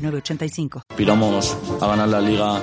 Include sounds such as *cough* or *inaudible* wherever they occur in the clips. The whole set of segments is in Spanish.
906985. Piramos a ganar la liga,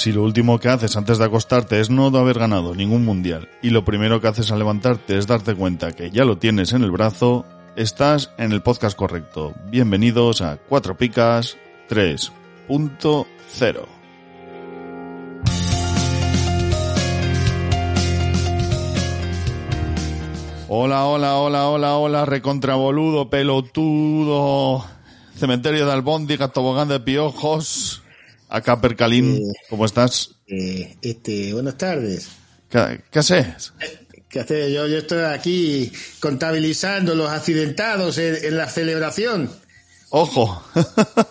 Si lo último que haces antes de acostarte es no haber ganado ningún mundial y lo primero que haces al levantarte es darte cuenta que ya lo tienes en el brazo, estás en el podcast correcto. Bienvenidos a Cuatro Picas 3.0. Hola, hola, hola, hola, hola, recontraboludo, pelotudo, cementerio de albóndiga, tobogán de piojos, acá Percalín, Eh, ¿cómo estás? Eh, este, buenas tardes. ¿Qué, qué haces? ¿Qué hace? Yo, yo estoy aquí contabilizando los accidentados en, en la celebración. Ojo. *laughs*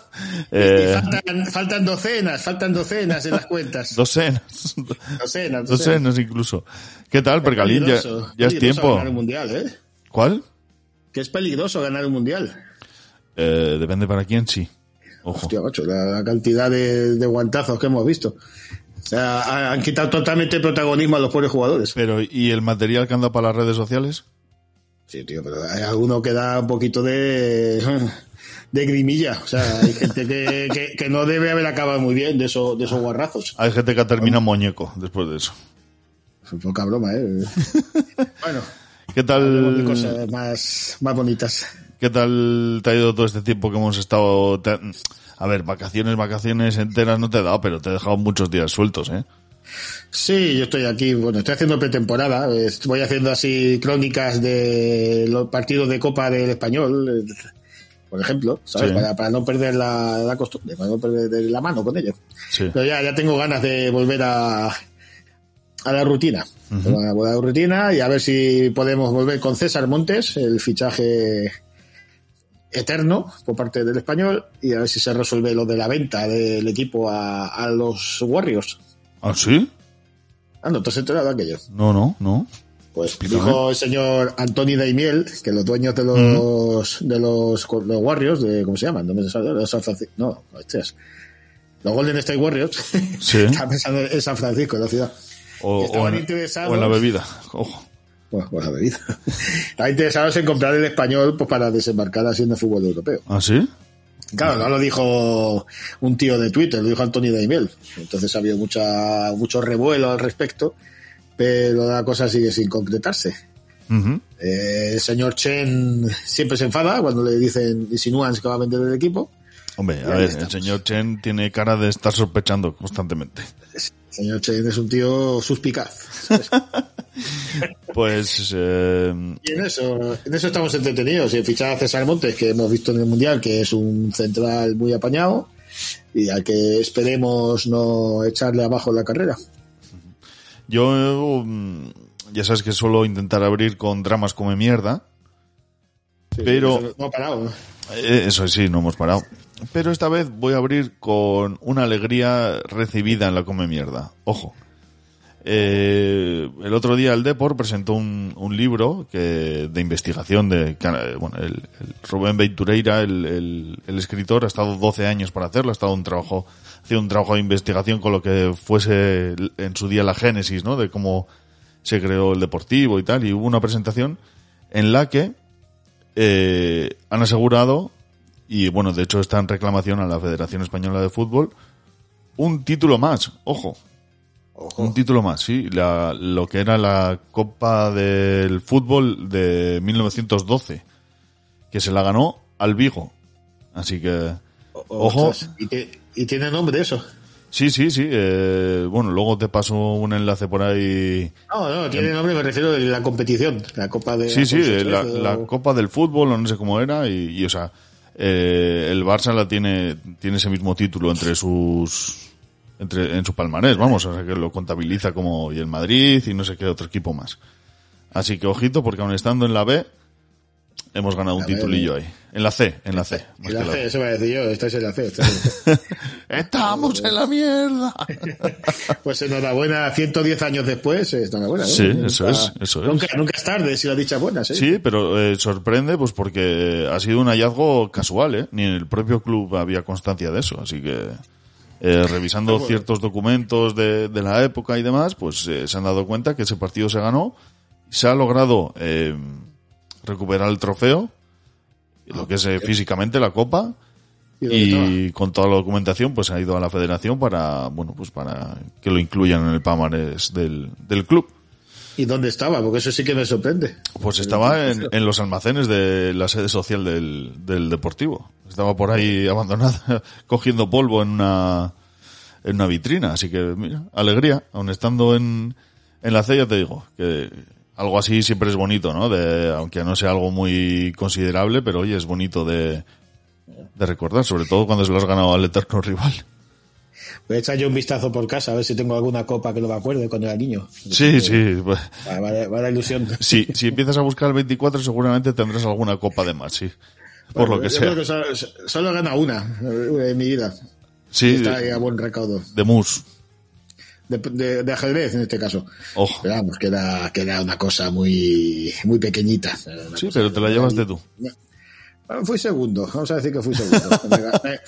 Eh, faltan, faltan docenas, faltan docenas en las cuentas. *laughs* docenas. Docenas, Docenas incluso. ¿Qué tal, Percalín? Ya, es tiempo. ganar un mundial, ¿eh? ¿Cuál? Que es peligroso ganar un mundial. Eh, depende para quién, sí. Ojo. Hostia, macho, la, la cantidad de, de guantazos que hemos visto. O sea, ha- han quitado totalmente el protagonismo a los pobres jugadores. Pero, ¿y el material que anda para las redes sociales? Sí, tío, pero hay alguno que da un poquito de, *laughs* de grimilla. O sea, hay gente que, *laughs* que, que no debe haber acabado muy bien de, esos de esos guarrazos. Hay gente que termina muñeco después de eso. Poca broma, ¿eh? *laughs* Bueno, ¿Qué tal, cosas más, más bonitas. ¿Qué tal te ha ido todo este tiempo que hemos estado... te- A ver, vacaciones, vacaciones enteras no te he dado, pero te he dejado muchos días sueltos, ¿eh? Sí, yo estoy aquí, bueno, estoy haciendo pretemporada, voy haciendo así crónicas de los partidos de Copa del Español, por ejemplo, ¿sabes? Sí. Para, para no perder la, la costumbre, para no perder la mano con ellos. Sí. Pero ya, ya tengo ganas de volver a, a la rutina. A la rutina y a ver si podemos volver con César Montes, el fichaje eterno por parte del español, y a ver si se resuelve lo de la venta del equipo a, a los Warriors. ¿Ah, sí? Ah, no, ¿te has enterado de aquello? No, no, no. Pues Explícame. dijo el señor Anthony Daimiel que los dueños de los de los, los Warriors, de ¿cómo se llaman? De San Francisco. No, hostias. Los Golden State Warriors. Sí. *laughs* Estaba pensando en San Francisco, en la ciudad. O, Estaban o en, interesados. o en la bebida. Ojo. Bueno, pues la bebida. Estaban interesados en comprar el español pues para desembarcar así en el fútbol europeo. ¿Ah, sí? Claro, no lo dijo un tío de Twitter, lo dijo Anthony Daimiel. Entonces ha habido mucha, mucho revuelo al respecto, pero la cosa sigue sin concretarse. Ujú. Eh, el señor Chen siempre se enfada cuando le dicen, insinúan que va a vender el equipo. Hombre, a ver, estamos. el señor Chen tiene cara de estar sospechando constantemente. El señor Chen es un tío suspicaz. *laughs* Pues, eh, Y en eso, en eso estamos entretenidos. Y fichar a César Montes, que hemos visto en el Mundial, que es un central muy apañado y al que esperemos no echarle abajo la carrera. yo, mm, ya sabes que suelo intentar abrir con dramas come mierda. Sí, Pero- No ha parado. Eh, Eso sí, no hemos parado. Pero esta vez voy a abrir con una alegría recibida en la come mierda. Ojo. Eh, el otro día el Depor presentó un, un libro que, de investigación de eh, bueno, el, el Rubén Ventureira, el, el- escritor, ha estado 12 años para hacerlo, ha estado un trabajo, haciendo un trabajo de investigación con lo que fuese en su día la génesis, ¿no? De cómo se creó el deportivo y tal, y hubo una presentación en la que eh, han asegurado, y bueno, de hecho está en reclamación a la Federación Española de Fútbol, un título más, ojo. Un título más, sí. La, lo que era la Copa del Fútbol de 1912, que se la ganó al Vigo. Así que, ojo. Ostras, ¿Y, te- y tiene nombre eso. Sí, sí, sí. eh, bueno, luego te paso un enlace por ahí. No, no, tiene nombre, me refiero a la competición, la Copa de... Sí, sí, eh, la, Copa del Fútbol, o no sé cómo era, y, y, o sea, eh, el Barça la tiene, tiene ese mismo título entre sus, entre, en su palmarés, vamos, o sea, que lo contabiliza como, y el Madrid, y no sé qué otro equipo más. Así que ojito, porque aun estando en la B, hemos ganado un La B, titulillo ahí. En la C, en la C. En la la C, B. eso va a decir yo, estáis en la C. estáis en la C. *laughs* Estamos en la mierda. *laughs* Pues enhorabuena, 110 años después, eh, enhorabuena. ¿no? Sí, Nunca- eso es, eso es. Nunca, nunca es tarde si la dicha buena, ¿sí? Sí, pero eh, sorprende pues porque ha sido un hallazgo casual, ¿eh? Ni en el propio club había constancia de eso, así que eh, revisando ciertos documentos de, de la época y demás, pues eh, se han dado cuenta que ese partido se ganó, se ha logrado eh, recuperar el trofeo, lo que es eh, físicamente la copa, ¿Y con toda la documentación pues ha ido a la federación para, bueno, pues para que lo incluyan en el palmarés del, del club. ¿Y dónde estaba? Porque eso sí que me sorprende. Pues estaba en, en los almacenes de la sede social del, del Deportivo. Estaba por ahí abandonada, *laughs* cogiendo polvo en una, en una vitrina. Así que, mira, alegría. Aun estando en, en la C, ya te digo, que algo así siempre es bonito, ¿no? De, aunque no sea algo muy considerable, pero oye, es bonito de, de recordar, sobre todo cuando se lo has ganado al eterno rival. Voy a echar yo un vistazo por casa a ver si tengo alguna copa que no me acuerde cuando era niño. Sí, sí. pues, Va, va, va la ilusión. *laughs* si, si empiezas a buscar el 24, seguramente tendrás alguna copa de más, sí. Por lo que Yo sea. creo que solo, solo he ganado una eh, en mi vida. Sí, Está ahí a buen recaudo. de mus. De, de- de ajedrez, en este caso. Ojo. Pero vamos, que era, que era una cosa muy, muy pequeñita. Sí, pero te la llevaste tú. Fui segundo, vamos a decir que fui segundo. *laughs* Me, ga- me-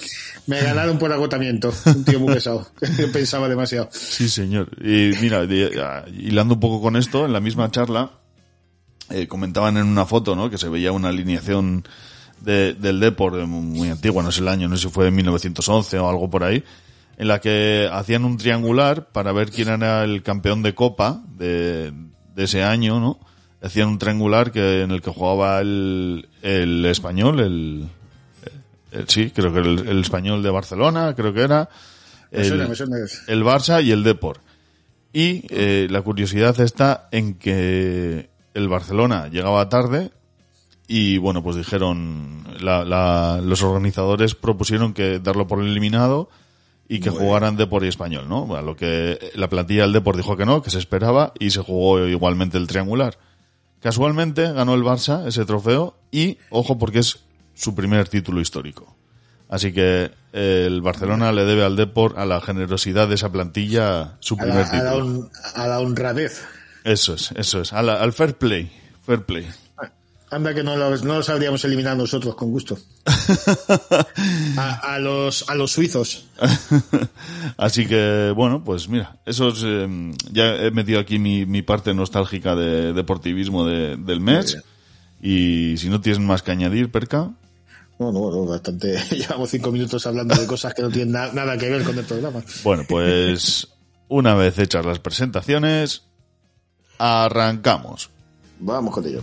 me ganaron por agotamiento. Un tío muy pesado. *laughs* Pensaba demasiado. Sí, señor. Y mira, ah, hilando un poco con esto, en la misma charla, eh, comentaban en una foto, ¿no? Que se veía una alineación de- del Depor de muy, muy antigua, no sé el año, no sé si fue en 1911 o algo por ahí, en la que hacían un triangular para ver quién era el campeón de Copa de, de ese año, ¿no? Hacían un triangular que en el que jugaba el, el español, el, el- sí, creo que el, el español de Barcelona, creo que era. El- suena. el Barça y el Depor. Y eh, la curiosidad está en que el Barcelona llegaba tarde y bueno, pues dijeron, la- la- los organizadores propusieron que darlo por eliminado y que jugaran Depor y Español, ¿no? A lo que la plantilla del Depor dijo que no, que se esperaba y se jugó igualmente el triangular. Casualmente ganó el Barça ese trofeo y, ojo, porque es su primer título histórico. Así que eh, el Barcelona le debe al Depor, a la generosidad de esa plantilla, su A la, primer a la título. a la honradez. Eso es, eso es. A la- al fair play. Fair play. Anda que no los, no los habríamos eliminado nosotros con gusto. *laughs* A, a los, a los suizos. *laughs* Así que, bueno, pues mira, eso es, eh, ya he metido aquí mi, mi parte nostálgica de deportivismo de- del mes. Y si no tienes más que añadir, Perca. No, no, no, bastante. *laughs* Llevamos cinco minutos hablando de cosas que no tienen na- nada que ver con el programa. Bueno, pues una vez hechas las presentaciones, arrancamos. Vamos con ello.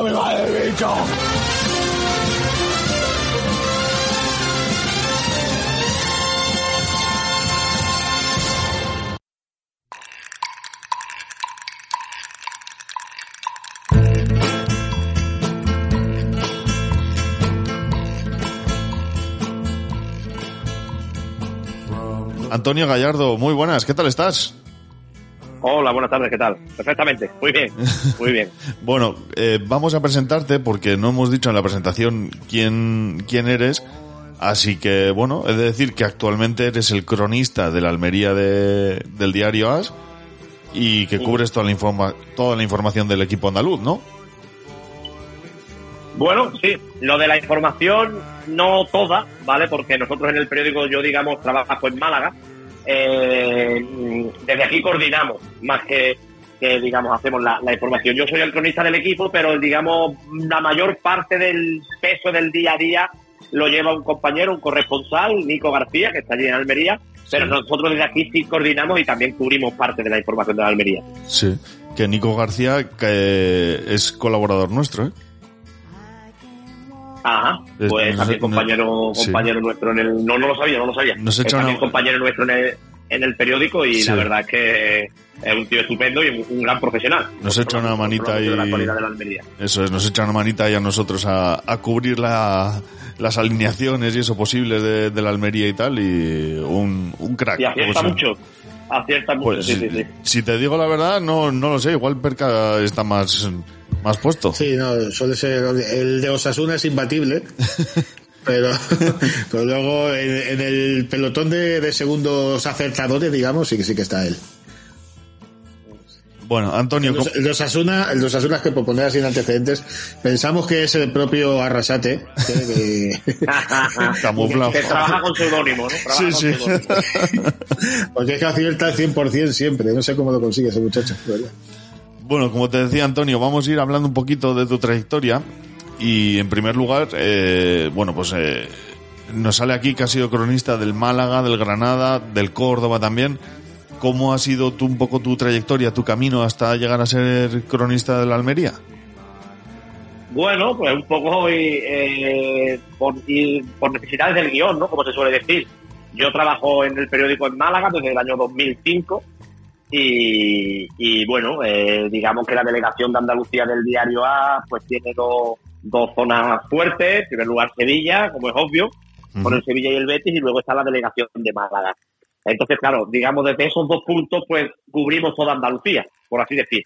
me va el bicho. Antonio Gallardo, muy buenas, ¿qué tal estás? Hola, buenas tardes, ¿qué tal? Perfectamente, muy bien, muy bien. *laughs* bueno, eh, vamos a presentarte porque no hemos dicho en la presentación quién, quién eres. Así que, bueno, he de decir que actualmente eres el cronista de la Almería de, del diario AS y que cubres toda la, informa, toda la información del equipo andaluz, ¿no? Bueno, sí, lo de la información no toda, ¿vale? Porque nosotros en el periódico, yo digamos, trabajo en Málaga. Eh, desde aquí coordinamos, más que, que digamos, hacemos la, la, información. Yo soy el cronista del equipo, pero digamos, la mayor parte del peso del día a día lo lleva un compañero, un corresponsal, Nico García, que está allí en Almería, pero nosotros desde aquí sí coordinamos y también cubrimos parte de la información de la Almería. Sí, que Nico García que es colaborador nuestro, ¿eh? Ajá, pues también compañero, compañero nuestro en el... No, no lo sabía, no lo sabía. Nos también una... compañero nuestro en el, en el periódico y sí. la verdad es que es un tío estupendo y un, gran profesional. Nos echa una manita y... Eso es, nos echa una manita y a nosotros a, a cubrir la, las alineaciones y eso posibles de, de, la Almería y tal y un, un crack. Y acierta mucho. Acierta mucho, pues, sí, sí, sí. Si te digo la verdad, no, no lo sé. Igual Perca está más, más puesto. Sí, no, suele ser. El de Osasuna es imbatible. *laughs* pero, *laughs* pero luego en, en, el pelotón de, de segundos acertadores, digamos, sí que sí que está él. Bueno, Antonio. El, el de Osasuna, el de Osasuna es que por poner así en antecedentes, pensamos que es el propio Arrasate. Que, *laughs* Camuflado. que trabaja con seudónimo, ¿no? Trabaja sí, sí. Porque es que acierta al 100% siempre. No sé cómo lo consigue ese muchacho. ¿verdad? Bueno, como te decía Antonio, vamos a ir hablando un poquito de tu trayectoria. Y en primer lugar, eh, bueno, pues eh, nos sale aquí que has sido cronista del Málaga, del Granada, del Córdoba también. ¿Cómo ha sido tú, un poco tu trayectoria, tu camino hasta llegar a ser cronista de la Almería? Bueno, pues un poco eh, por, por, necesidades del guion, ¿no? Como se suele decir. Yo trabajo en el periódico en Málaga desde el año 2005 y, y bueno, eh, digamos que la delegación de Andalucía del diario A pues tiene dos, dos zonas fuertes. En primer lugar Sevilla, como es obvio, uh -huh. con el Sevilla y el Betis y luego está la delegación de Málaga. Entonces, claro, digamos, desde esos dos puntos, pues cubrimos toda Andalucía, por así decir.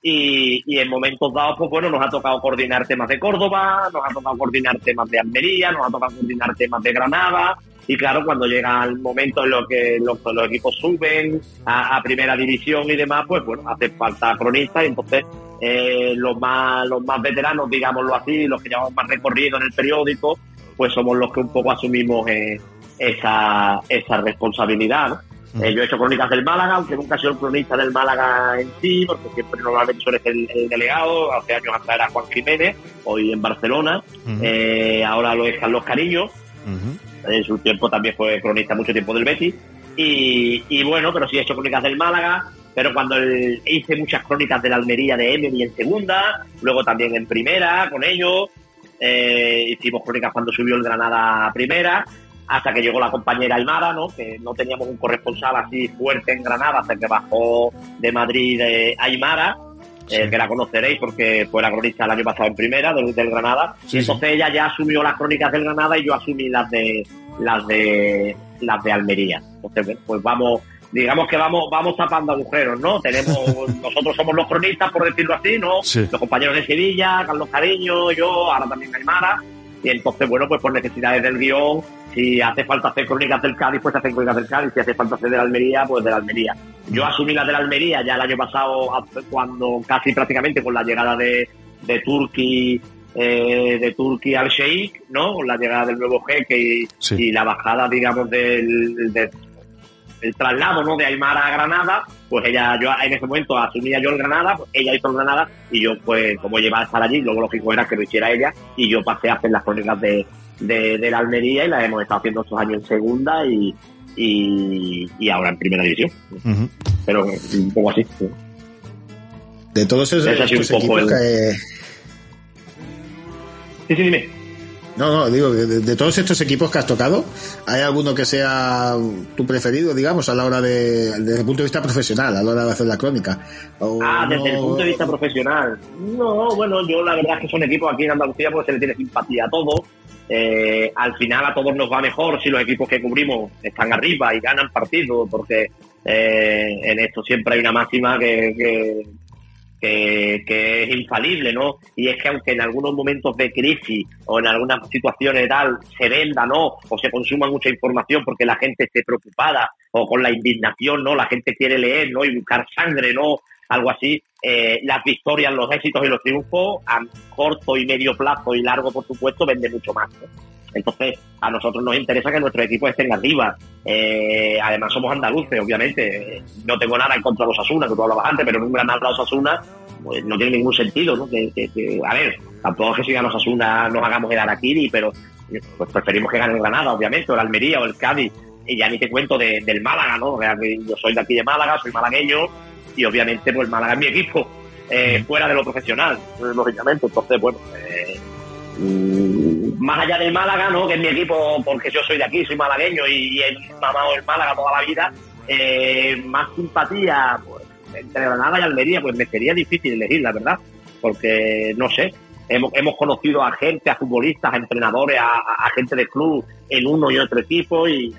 Y, y, en momentos dados, pues bueno, nos ha tocado coordinar temas de Córdoba, nos ha tocado coordinar temas de Almería, nos ha tocado coordinar temas de Granada. Y claro, cuando llega el momento en lo que los, equipos suben a, a, primera división y demás, pues bueno, hace falta cronistas y entonces eh, los más los más veteranos, digámoslo así, los que llevamos más recorrido en el periódico, pues somos los que un poco asumimos eh, esa, esa responsabilidad. ¿no? Uh -huh. eh, yo he hecho crónicas del Málaga, aunque nunca he sido el cronista del Málaga en sí, porque siempre normalmente suele ser el, el delegado. Hace años atrás era Juan Jiménez, hoy en Barcelona. Uh -huh. eh, ahora lo es Carlos Cariño. Uh -huh. En su tiempo también fue cronista mucho tiempo del Betis. Y, y bueno, pero sí he hecho crónicas del Málaga. Pero cuando el, hice muchas crónicas de la Almería de Emily en segunda, luego también en primera con ellos. Eh, hicimos crónicas cuando subió el Granada a primera hasta que llegó la compañera Aymara, ¿no? Que no teníamos un corresponsal así fuerte en Granada hasta que bajó de Madrid eh, Aymara, sí. eh, que la conoceréis porque fue la cronista el año pasado en primera del, del Granada. Sí, y entonces sí. ella ya asumió las crónicas del Granada y yo asumí las de las de las de Almería. Entonces, pues vamos, digamos que vamos, vamos tapando agujeros, ¿no? Tenemos, *laughs* nosotros somos los cronistas, por decirlo así, ¿no? Los compañeros de Sevilla, Carlos Cariño, yo, ahora también Aymara. Y entonces, bueno, pues por necesidades del guion, si hace falta hacer crónicas del Cádiz, pues hacer crónicas del Cádiz. Si hace falta hacer de la Almería, pues de la Almería. Yo asumí la de la Almería ya el año pasado, cuando casi prácticamente con la llegada de, de Turki, eh, de Turki al Sheikh, ¿no? Con la llegada del nuevo jeque y, sí. y la bajada, digamos, del, del el traslado ¿no? de Aymara a Granada, pues ella, yo en ese momento asumía yo el Granada, pues ella hizo el Granada y yo pues como llevaba a estar allí, luego lógico era que lo hiciera ella y yo pasé a hacer las crónicas de, de, de la Almería y las hemos estado haciendo estos años en segunda y, y, y ahora en primera división. Uh -huh. Pero un poco así. Sí. De todos esos, esos el... que... Sí, sí, dime. No, no, digo, de, de, todos estos equipos que has tocado, ¿hay alguno que sea tu preferido, digamos, a la hora de, desde el punto de vista profesional, a la hora de hacer la crónica? ¿O ah, no... desde el punto de vista profesional. No, bueno, yo la verdad es que son equipos aquí en Andalucía, pues se le tiene simpatía a todo. Eh, al final a todos nos va mejor si los equipos que cubrimos están arriba y ganan partidos, porque eh, en esto siempre hay una máxima que, que, que, que es infalible, ¿no? Y es que aunque en algunos momentos de crisis o en algunas situaciones tal se venda, ¿no? O se consuma mucha información porque la gente esté preocupada o con la indignación, ¿no? La gente quiere leer, ¿no? Y buscar sangre, ¿no? Algo así. Eh, las victorias, los éxitos y los triunfos a corto y medio plazo y largo, por supuesto, vende mucho más. Entonces, a nosotros nos interesa que nuestros equipos estén arriba. Eh, además, somos andaluces, obviamente. No tengo nada en contra de los Asuna, que tú hablabas antes, pero en un gran los Asuna pues, no tiene ningún sentido. ¿no? Que, que- que- a ver, tampoco es que sigan los Asuna nos hagamos el Araquiri, pero pues preferimos que gane Granada, obviamente, o el Almería o el Cádiz. Y ya ni te cuento de- del Málaga, ¿no? Yo soy de aquí de Málaga, soy malagueño, y obviamente, pues Málaga es mi equipo, eh, fuera de lo profesional, lógicamente. Entonces, bueno, eh, Mm, más allá del Málaga, ¿no? Que es mi equipo, porque yo soy de aquí, soy malagueño y he mamado el Málaga toda la vida, eh, más simpatía pues, entre Granada y Almería, pues me sería difícil elegir, la verdad, porque no sé. Hemos, hemos conocido a gente, a futbolistas, a entrenadores, a, a- a gente del club en uno y otro equipo y,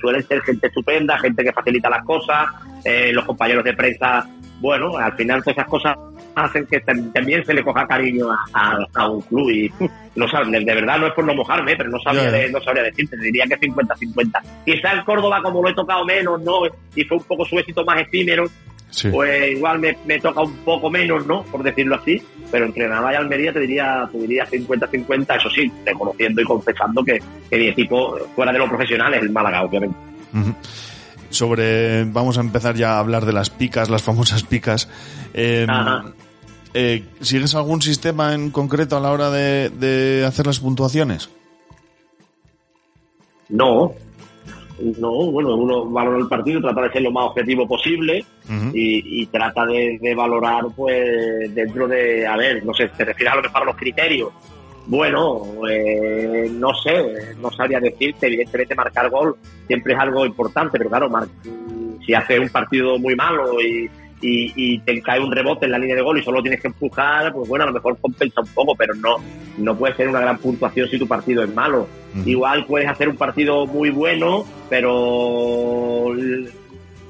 suelen ser gente estupenda, gente que facilita las cosas, eh, los compañeros de prensa, bueno, al final todas esas cosas hacen que tam- también se le coja cariño a, a- a un club y *laughs* no saben, de, verdad no es por no mojarme, pero no sabría, de- no sabría decirte, diría que 50-50. Quizá el Córdoba, como lo he tocado menos, ¿no? Y fue un poco su éxito más efímero, Sí. pues igual me, me toca un poco menos, ¿no? Por decirlo así, pero entre Granada y Almería te diría, te diría 50-50, eso sí, reconociendo y confesando que, que mi equipo, fuera de lo profesional, es el Málaga, obviamente. Sobre, vamos a empezar ya a hablar de las picas, las famosas picas. Eh, Ajá. eh, ¿Sigues algún sistema en concreto a la hora de, de hacer las puntuaciones? No, no, bueno, uno valora el partido, trata de ser lo más objetivo posible y, y trata de, de valorar, pues, dentro de, a ver, no sé, te refieres a lo mejor a los criterios. Bueno, eh, no sé, no sabría decirte, evidentemente marcar gol siempre es algo importante, pero claro, si haces un partido muy malo y, y, y te cae un rebote en la línea de gol y solo tienes que empujar, pues bueno, a lo mejor compensa un poco, pero no, no puede ser una gran puntuación si tu partido es malo. Igual puedes hacer un partido muy bueno, pero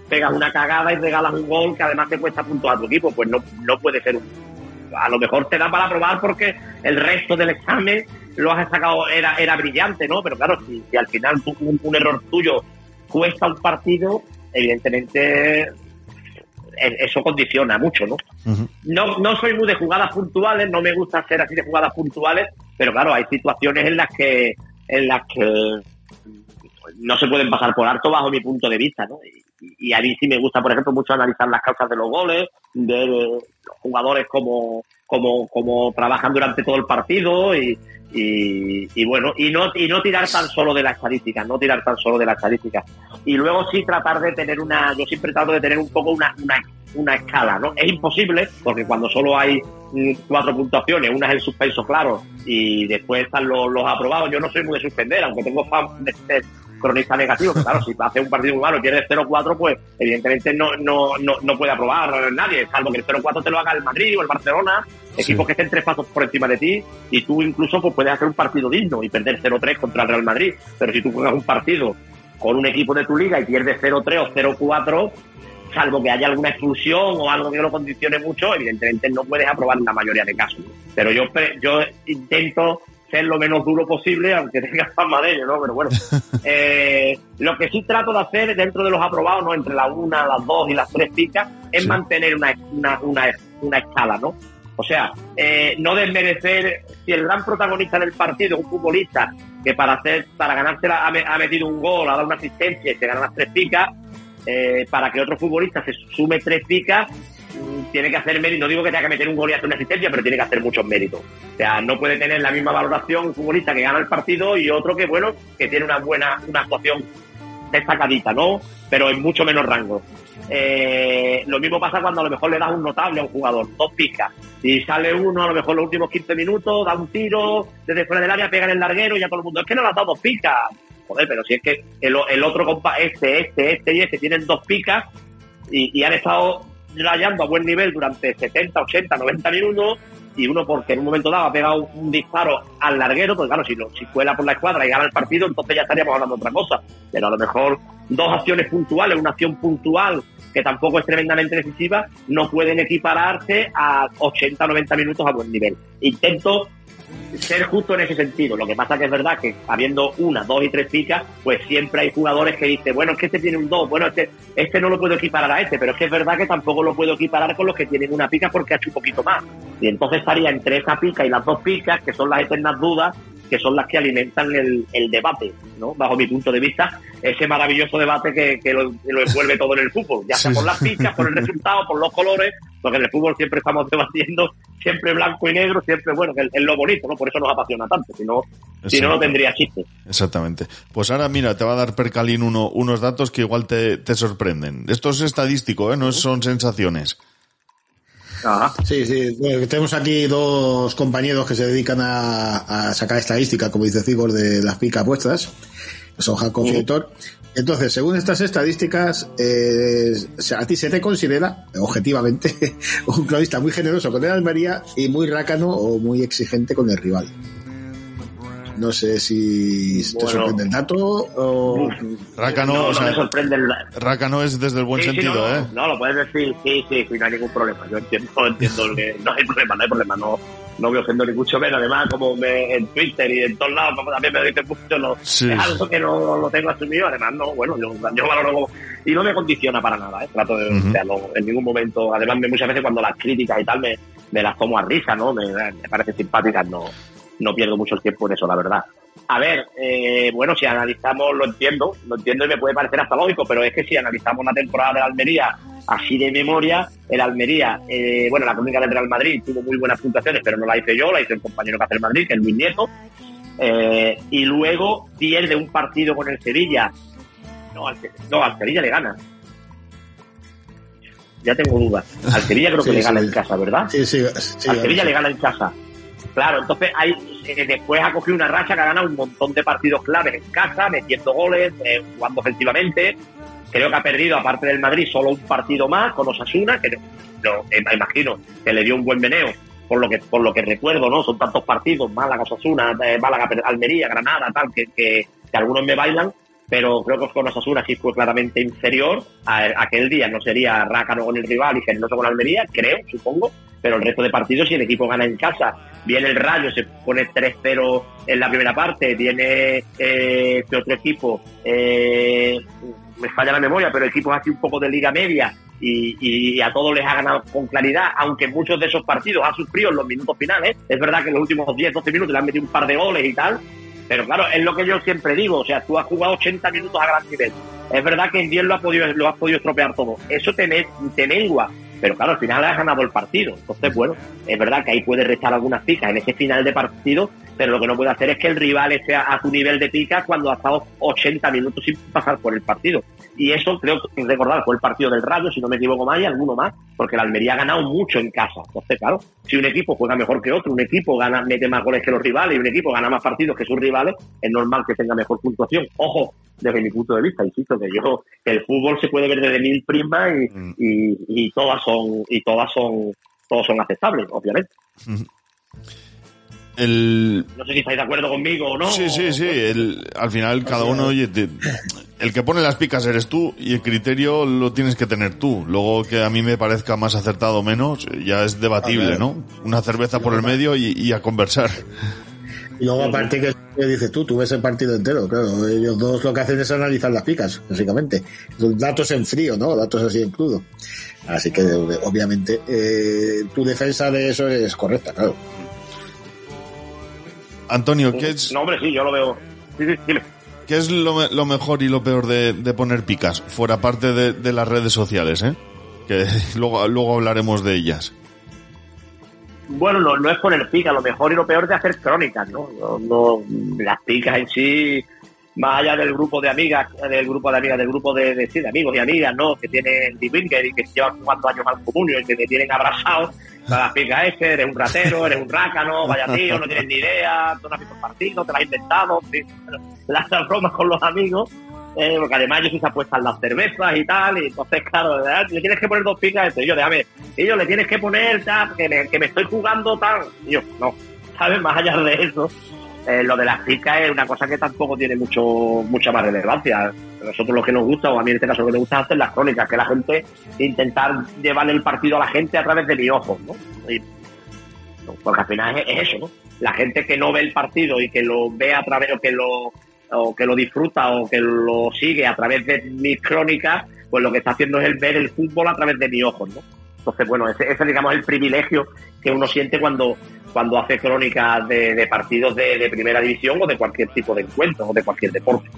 pegas una cagada y regalas un gol que además te cuesta puntos a tu equipo, pues no, no puede ser un... A lo mejor te da para probar porque el resto del examen lo has sacado, era, era brillante, ¿no? Pero claro, si, si al final un, un error tuyo cuesta un partido, evidentemente eso condiciona mucho, ¿no? No, no soy muy de jugadas puntuales, no me gusta hacer así de jugadas puntuales, pero claro, hay situaciones en las que en las que no se pueden pasar por alto bajo mi punto de vista, ¿no? Y, y a mí sí me gusta, por ejemplo, mucho analizar las causas de los goles, de los jugadores como, como, como trabajan durante todo el partido y, y, y bueno, y no, y no tirar tan solo de la estadística, no tirar tan solo de la estadística. Y luego sí tratar de tener una, yo siempre trato de tener un poco una, una, una escala, ¿no? Es imposible, porque cuando solo hay mm, cuatro puntuaciones, una es el suspenso claro y después están los, los aprobados. Yo no soy muy de suspender, aunque tengo fan de ser cronista negativo, claro, si hace un partido muy malo y pierdes 0-4, pues evidentemente no, no, no, no puede aprobar nadie, salvo que el 0-4 te lo haga el Madrid o el Barcelona, equipos que estén tres pasos por encima de ti, y tú incluso pues puedes hacer un partido digno y perder 0-3 contra el Real Madrid. Pero si tú juegas un partido con un equipo de tu liga y pierdes 0-3 o 0-4, salvo que haya alguna expulsión o algo que lo condicione mucho, evidentemente no puedes aprobar en la mayoría de casos. Pero yo, yo intento ser lo menos duro posible, aunque *laughs* tenga fama de ello, ¿no? Pero bueno, *laughs* eh, lo que sí trato de hacer dentro de los aprobados, ¿no? Entre la una, las dos y las tres picas, es Sí. mantener una, una, una, una escala, ¿no? O sea, eh, no desmerecer si el gran protagonista del partido es un futbolista que para hacer, para ganarse la- ha, ha metido un gol, ha dado una asistencia y se gana las tres picas, eh, para que otro futbolista se sume tres picas, tiene que hacer mérito. No digo que tenga que meter un gol y hacer una asistencia, pero tiene que hacer muchos méritos. O sea, no puede tener la misma valoración un futbolista que gana el partido y otro que, bueno, que tiene una buena, una actuación destacadita, ¿no? Pero en mucho menos rango. Eh, lo mismo pasa cuando a lo mejor le das un notable a un jugador, dos picas. Y sale uno, a lo mejor los últimos 15 minutos, da un tiro desde fuera del área, pega en el larguero y ya todo el mundo, es que no le has dado dos picas. Joder, pero si es que el, el otro compa, este, este, este y este tienen dos picas y, y han estado rayando a buen nivel durante 70, 80, 90 minutos y uno porque en un momento dado ha pegado un disparo al larguero, pues claro, si, lo, si cuela por la escuadra y gana el partido, entonces ya estaríamos hablando de otra cosa. Pero a lo mejor dos acciones puntuales, una acción puntual que tampoco es tremendamente decisiva, no pueden equipararse a 80 90 minutos a buen nivel. Intento ser justo en ese sentido. Lo que pasa que es verdad que habiendo una, dos y tres picas, pues siempre hay jugadores que dicen, bueno, es que este tiene un dos, bueno, este, este no lo puedo equiparar a este, pero es que es verdad que tampoco lo puedo equiparar con los que tienen una pica porque ha hecho un poquito más. Y entonces estaría entre esa pica y las dos picas, que son las eternas dudas, que son las que alimentan el, el debate, ¿no? Bajo mi punto de vista, ese maravilloso debate que, que lo, que lo envuelve todo en el fútbol, ya sea por las picas, por el resultado, por los colores, porque en el fútbol siempre estamos debatiendo, siempre blanco y negro, siempre, bueno, que es es lo bonito, ¿no? Por eso nos apasiona tanto, si no, si no, no tendría chiste. Exactamente. Pues ahora, mira, te va a dar Percalín uno, unos datos que igual te, te sorprenden. Esto es estadístico, ¿eh? No son sensaciones. Sí, sí. Bueno, tenemos aquí dos compañeros que se dedican a, a sacar estadística, como dice Cigor, de las picas vuestras, que son Jacob y Héctor. Entonces, según estas estadísticas, eh, a ti se te considera, objetivamente, *laughs* un cronista muy generoso con el Almería y muy rácano o muy exigente con el rival. No sé si te sorprende el dato o... Rácano, no, o no sea, me sorprende el, Rácano es desde el buen Sí, sí, sentido, no, ¿eh? No, lo puedes decir, sí, sí, sí, no hay ningún problema. Yo entiendo, *laughs* entiendo que no hay problema, no hay problema, no, no me ofendo ni mucho menos. Además, como me, en Twitter y en todos lados, como también me dicen mucho, no, Sí. es algo que no lo tengo asumido. Además, no, bueno, yo, yo valoro como, y no me condiciona para nada, ¿eh? Trato de, o sea, no, en ningún momento, además, me- muchas veces cuando las críticas y tal me, me las tomo a risa, ¿no? Me, me parecen simpáticas, no, no pierdo mucho el tiempo en eso, la verdad. A ver, eh, bueno, si analizamos, lo entiendo, lo entiendo y me puede parecer hasta lógico, pero es que si analizamos la temporada de la Almería así de memoria, el Almería, eh, bueno, la crónica del Real Madrid tuvo muy buenas puntuaciones, pero no la hice yo, la hizo el compañero que hace el Madrid, que es Luis Nieto, eh, y luego pierde un partido con el Sevilla. No, al, no, al Sevilla le gana. Ya tengo dudas. Al Sevilla creo que Sí, le gana sí. en casa, ¿verdad? Sí, sí, sí, al Sevilla le gana en casa. Claro, entonces hay, eh, después ha cogido una racha que ha ganado un montón de partidos claves en casa, metiendo goles, eh, jugando ofensivamente. Creo que ha perdido, aparte del Madrid, solo un partido más con Osasuna, que no, eh, me imagino que le dio un buen meneo, por lo que por lo que recuerdo, ¿no? Son tantos partidos, Málaga, Osasuna, eh, Málaga, Almería, Granada, tal, que, que, que algunos me bailan, pero creo que con Osasuna sí fue claramente inferior. A, aquel día no sería rácano con el rival y generoso con Almería, creo, supongo, pero el resto de partidos, si el equipo gana en casa, viene el Rayo, se pone 3-0 en la primera parte, viene eh, este otro equipo, eh, me falla la memoria, pero equipos así un poco de liga media y, a todos les ha ganado con claridad, aunque muchos de esos partidos ha sufrido en los minutos finales. Es verdad que en los últimos 10-12 minutos le han metido un par de goles y tal, pero claro, es lo que yo siempre digo, o sea, tú has jugado 80 minutos a gran nivel. Es verdad que en 10 lo has podido, lo has podido estropear todo. Eso te, te mengua. Pero claro, al final has ganado el partido. Entonces, bueno, es verdad que ahí puede restar algunas picas en ese final de partido, pero lo que no puede hacer es que el rival esté a, su nivel de picas cuando ha estado 80 minutos sin pasar por el partido. Y eso creo que recordar fue el partido del Rayo, si no me equivoco más, y alguno más, porque la Almería ha ganado mucho en casa. Entonces, claro, si un equipo juega mejor que otro, un equipo gana, mete más goles que los rivales y un equipo gana más partidos que sus rivales, es normal que tenga mejor puntuación. Ojo, desde mi punto de vista, insisto, que yo, el fútbol se puede ver desde mil prismas y, y, y todas son, y todas son, todos son aceptables, obviamente. El, No sé si estáis de acuerdo conmigo o no. Sí, sí, sí. El, al final, cada uno, oye, te- el que pone las picas eres tú y el criterio lo tienes que tener tú. Luego que a mí me parezca más acertado o menos, ya es debatible, ¿no? Una cerveza por el medio y, y a conversar. Y luego, aparte, que que dices tú, tú ves el partido entero, claro. Ellos dos lo que hacen es analizar las picas, básicamente. Datos en frío, ¿no? Datos así en crudo. Así que, obviamente, eh, tu defensa de eso es correcta, claro. Antonio, ¿qué es, No, hombre, sí, yo lo veo. Sí, sí, dime. qué es lo, lo mejor y lo peor de, de poner picas? Fuera parte de, de las redes sociales, ¿eh? Que *laughs* luego, luego hablaremos de ellas. Bueno, no, no es poner pica, lo mejor y lo peor de hacer crónicas, ¿no? No, no- las picas en sí, más allá del grupo de amigas, del grupo de amigas, del grupo de, de, sí, de amigos y amigas, ¿no? Que tienen Divinger y que llevan jugando años al comunio y que te tienen abrazados. Las picas ese, eres un ratero, eres un rácano, vaya *laughs* tío, no tienes ni idea, tú no has visto el partido, te lo has inventado, las bromas con los amigos. Eh, porque además ellos sí se apuestan las cervezas y tal, y entonces, claro, le tienes que poner dos picas a esto. Y yo, déjame, yo le tienes que poner, tal, que me, que me estoy jugando tal. Yo, no, *laughs* ¿sabes? Más allá de eso, eh, lo de las picas es una cosa que tampoco tiene mucho mucha más relevancia. Nosotros lo que nos gusta, o a mí en este caso lo que nos gusta hacer las crónicas, que la gente, intentar llevarle el partido a la gente a través de mi ojo, ¿no? Porque al final es, es eso, ¿no? La gente que no ve el partido y que lo ve a través, o que lo, o que lo disfruta o que lo sigue a través de mis crónicas, pues lo que está haciendo es el ver el fútbol a través de mis ojos, ¿no? Entonces, bueno, ese, ese digamos el privilegio que uno siente cuando, cuando hace crónicas de, de partidos de, de primera división o de cualquier tipo de encuentro o de cualquier deporte.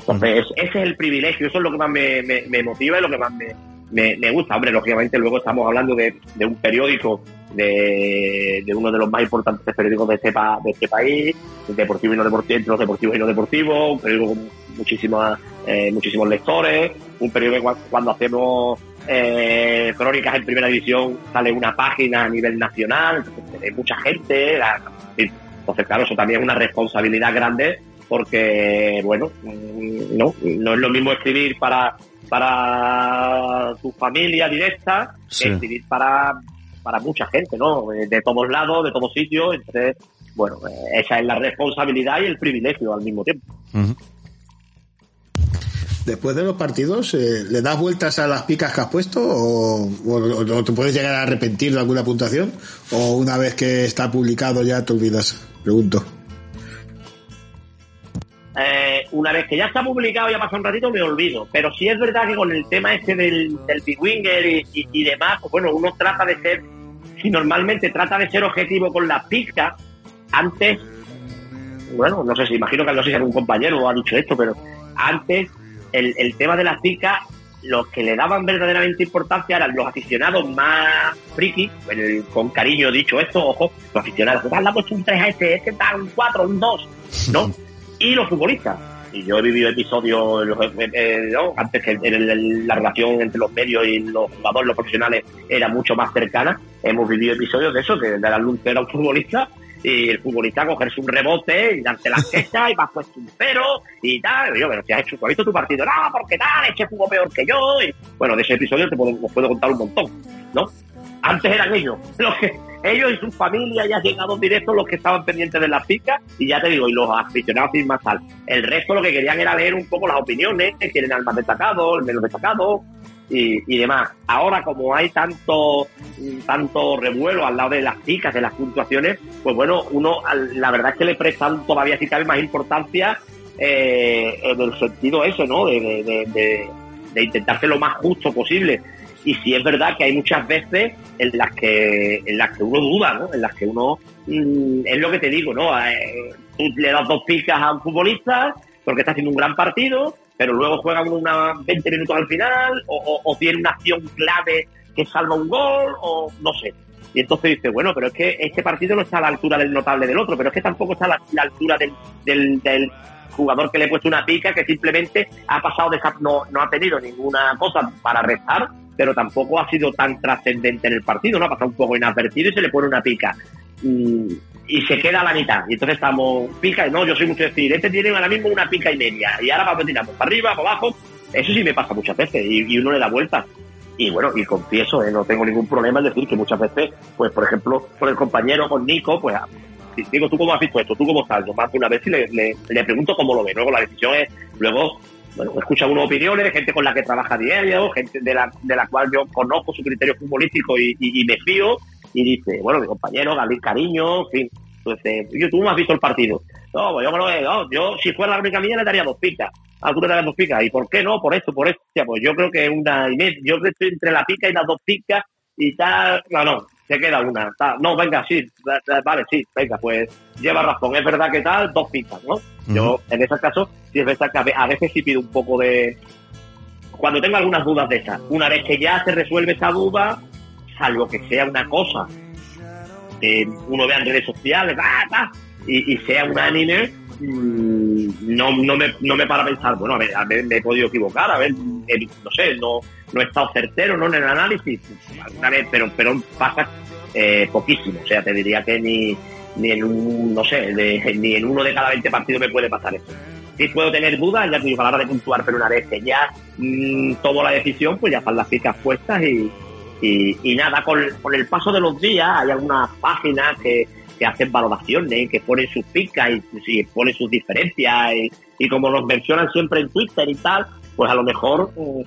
Entonces, es- ese es el privilegio, eso es lo que más me, me- me motiva y lo que más me, me- me gusta. Hombre, lógicamente luego estamos hablando de, de un periódico, de, de uno de los más importantes periódicos de este, pa- de este país, deportivo y no deportivo, entre los deportivos y no deportivos, un periódico con muchísimas, eh, muchísimos lectores, un periódico que cuando hacemos eh, crónicas en primera división sale una página a nivel nacional, hay mucha gente, la- entonces claro, eso también es una responsabilidad grande porque, bueno, mm, no, no es lo mismo escribir para, para tu familia directa Sí. que escribir para, para mucha gente, ¿no? Eh, De todos lados, de todos sitios, entonces, bueno, eh, esa es la responsabilidad y el privilegio al mismo tiempo. Después de los partidos, eh, ¿le das vueltas a las picas que has puesto o, o- o te puedes llegar a arrepentir de alguna puntuación? ¿O una vez que está publicado ya te olvidas? Pregunto. Eh, una vez que ya está publicado, ya pasa un ratito, me olvido. Pero sí es verdad que con el tema este del, del Big Winger y, y- demás, pues bueno, uno trata de ser, si normalmente trata de ser objetivo con las picas, antes, bueno, no sé si imagino que no sé si algún compañero ha dicho esto, pero antes el, el tema de las picas, los que le daban verdaderamente importancia eran los aficionados más friki, con cariño dicho esto, ojo, los aficionados, le ha puesto un 3 a este, este tal, un 4, un 2, ¿no? *laughs* y los futbolistas. Y yo he vivido episodios, eh, eh, antes que la relación entre los medios y los jugadores, los profesionales, era mucho más cercana. Hemos vivido episodios de eso, que de la luz era un futbolista y el futbolista cogerse un rebote y darte las quechas y vas puesto un cero y tal. Y yo, pero si has hecho, ¿tú has visto tu partido? No, porque tal, este jugó peor que yo. Y, bueno, de ese episodio te puedo, os puedo contar un montón, ¿no? Antes eran ellos, los que, ellos y su familia ya llegados directos los que estaban pendientes de las picas y ya te digo, y los aficionados sin más tal. El resto lo que querían era leer un poco las opiniones, quieren al más destacado, el menos destacado y, demás. Ahora como hay tanto tanto revuelo al lado de las picas, de las puntuaciones, pues bueno, uno la verdad es que le prestan todavía si cabe más importancia eh, en el sentido eso, ¿no? De, de, de, de- de intentar lo más justo posible. Y sí es verdad que hay muchas veces en las que en las que uno duda, ¿no? En las que uno mm, es lo que te digo, ¿no? Eh, tú le das dos picas a un futbolista porque está haciendo un gran partido, pero luego juega unas 20 minutos al final o, o- o tiene una acción clave que salva un gol o no sé. Y entonces dice, bueno, pero es que este partido no está a la altura del notable del otro, pero es que tampoco está a la, la altura del, del, del jugador que le he puesto una pica que simplemente ha pasado de no, no ha tenido ninguna cosa para restar, pero tampoco ha sido tan trascendente en el partido, ¿no? Ha pasado un poco inadvertido y se le pone una pica. Mm, y se queda a la mitad. Y entonces estamos, pica, no, yo soy mucho de decir, este tiene ahora mismo una pica y media. Y ahora para dónde tiramos, para arriba, para abajo. Eso sí me pasa muchas veces y, y uno le da vueltas. Y bueno, y confieso, eh, no tengo ningún problema en decir que muchas veces, pues por ejemplo, con el compañero, con Nico, pues digo, ¿tú cómo has visto esto? ¿Tú cómo estás? Yo más una vez y le, le- pregunto cómo lo ve. Luego la decisión es, luego, bueno, escucha unas opiniones de gente con la que trabaja diario, gente de la, de la cual yo conozco su criterio futbolístico y, me fío, y dice, bueno, mi compañero, Gabriel Cariño, en fin. Entonces, yo, ¿tú cómo has visto el partido? No, pues yo creo que, no, yo si fuera la única mía le daría dos picas. Ah, tú le darías dos picas. ¿Y por qué no? Por esto, por esto. Pues yo creo que una y. Yo estoy entre la pica y las dos picas y tal. No, no, se queda una. No, venga, sí, vale, sí, venga, pues lleva razón. Es verdad que tal, dos picas, ¿no? Yo, en ese caso, sí es verdad que a ve- a veces sí pido un poco de. Cuando tengo algunas dudas de esas, una vez que ya se resuelve esa duda, salvo que sea una cosa que uno vea en redes sociales, ¡ah, y, y sea unánime, mm, no, no, me, no me para pensar, bueno, a ver, me he podido equivocar, a ver, no sé, no, no he estado certero ¿no? en el análisis, alguna pero, pero pasa eh, poquísimo, o sea, te diría que ni, ni en un, no sé, *laughs* ni en uno de cada 20 partidos me puede pasar eso. sí puedo tener dudas, ya te digo, la hora de puntuar, pero una vez que ya mm, tomo la decisión, pues ya están las picas puestas y, y, y nada, con, con el paso de los días hay algunas páginas que, que hacen valoraciones, que ponen sus picas y, y ponen sus diferencias y, y como nos mencionan siempre en Twitter y tal, pues a lo mejor mm,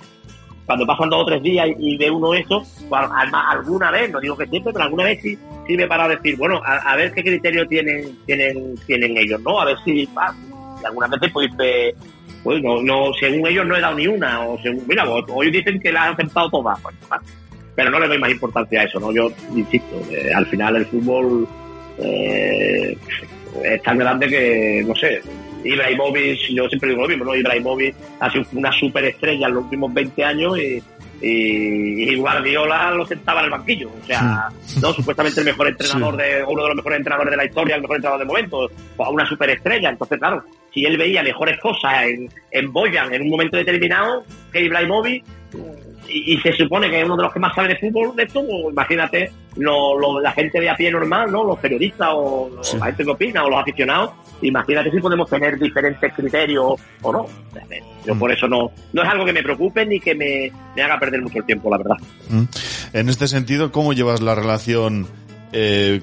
cuando pasan dos o tres días y, y ve uno eso, pues, alguna vez, no digo que siempre, pero alguna vez sí sirve para decir, bueno, a, a ver qué criterio tienen, tienen, tienen ellos, ¿no? A ver si, ah, algunas veces pues, dice, pues no, no, según ellos no he dado ni una, o según, mira, pues, hoy dicen que la han aceptado todas, pues, pero no le doy más importancia a eso, ¿no? Yo insisto, eh, al final el fútbol eh, es tan grande que, no sé, Ibrahimovic, yo siempre digo lo mismo, ¿no? Ibrahimovic ha sido una superestrella en los últimos 20 años y, y, y Guardiola lo sentaba en el banquillo. O sea, ¿no? Supuestamente el mejor entrenador de, uno de los mejores entrenadores de la historia, el mejor entrenador de momento, pues, una superestrella. Entonces, claro, si él veía mejores cosas en, en Boyan en un momento determinado que Ibrahimovic, y, y se supone que es uno de los que más sabe de fútbol de esto, pues, imagínate lo, lo- la gente de a pie normal, ¿no? Los periodistas o la gente que opina o los aficionados, imagínate si podemos tener diferentes criterios o no. Yo por eso no, no es algo que me preocupe ni que me, me haga perder mucho el tiempo, la verdad. Mm. En este sentido, ¿cómo llevas la relación eh,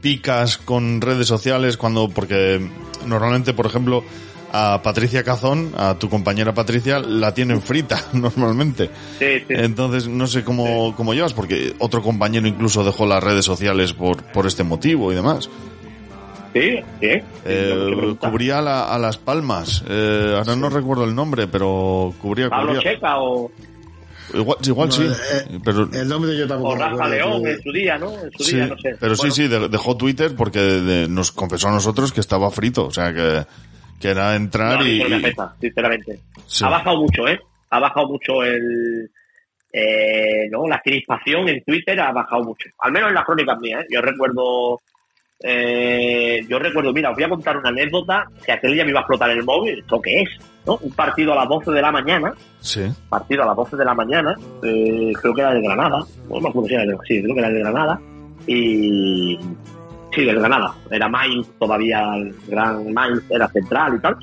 picas con redes sociales cuando, porque normalmente, por ejemplo, a Patricia Cazón, a tu compañera Patricia, la tienen frita *laughs* normalmente. Sí, sí. Entonces, no sé cómo, cómo llevas, porque otro compañero incluso dejó las redes sociales por, por este motivo y demás. Sí, sí. Eh, cubría la- a Las Palmas, eh, ahora no recuerdo el nombre, pero cubría... Pablo cubría- Checa o, Igual, igual No, sí, eh, pero... El nombre yo tampoco o me Rafa. León en su día, ¿no? En su Sí, día, no sé. pero sí, Bueno, sí, de- dejó Twitter porque de- nos confesó a nosotros que estaba frito, o sea, que, que era entrar No, y... afecta, sinceramente. Sí. Ha bajado mucho, ¿eh? Ha bajado mucho el... Eh, no, la crispación en Twitter ha bajado mucho. Al menos en las crónicas mías, ¿eh? Yo recuerdo... Eh, yo recuerdo, mira, os voy a contar una anécdota que aquel día me iba a explotar el móvil. ¿Esto qué es? ¿No? Un partido a las 12 de la mañana. Sí. Partido a las 12 de la mañana. eh, creo que era de Granada. No me acuerdo si era de... Sí, creo que era de Granada. Y... Sí, de Granada. Era Mainz todavía, el gran Mainz era central y tal.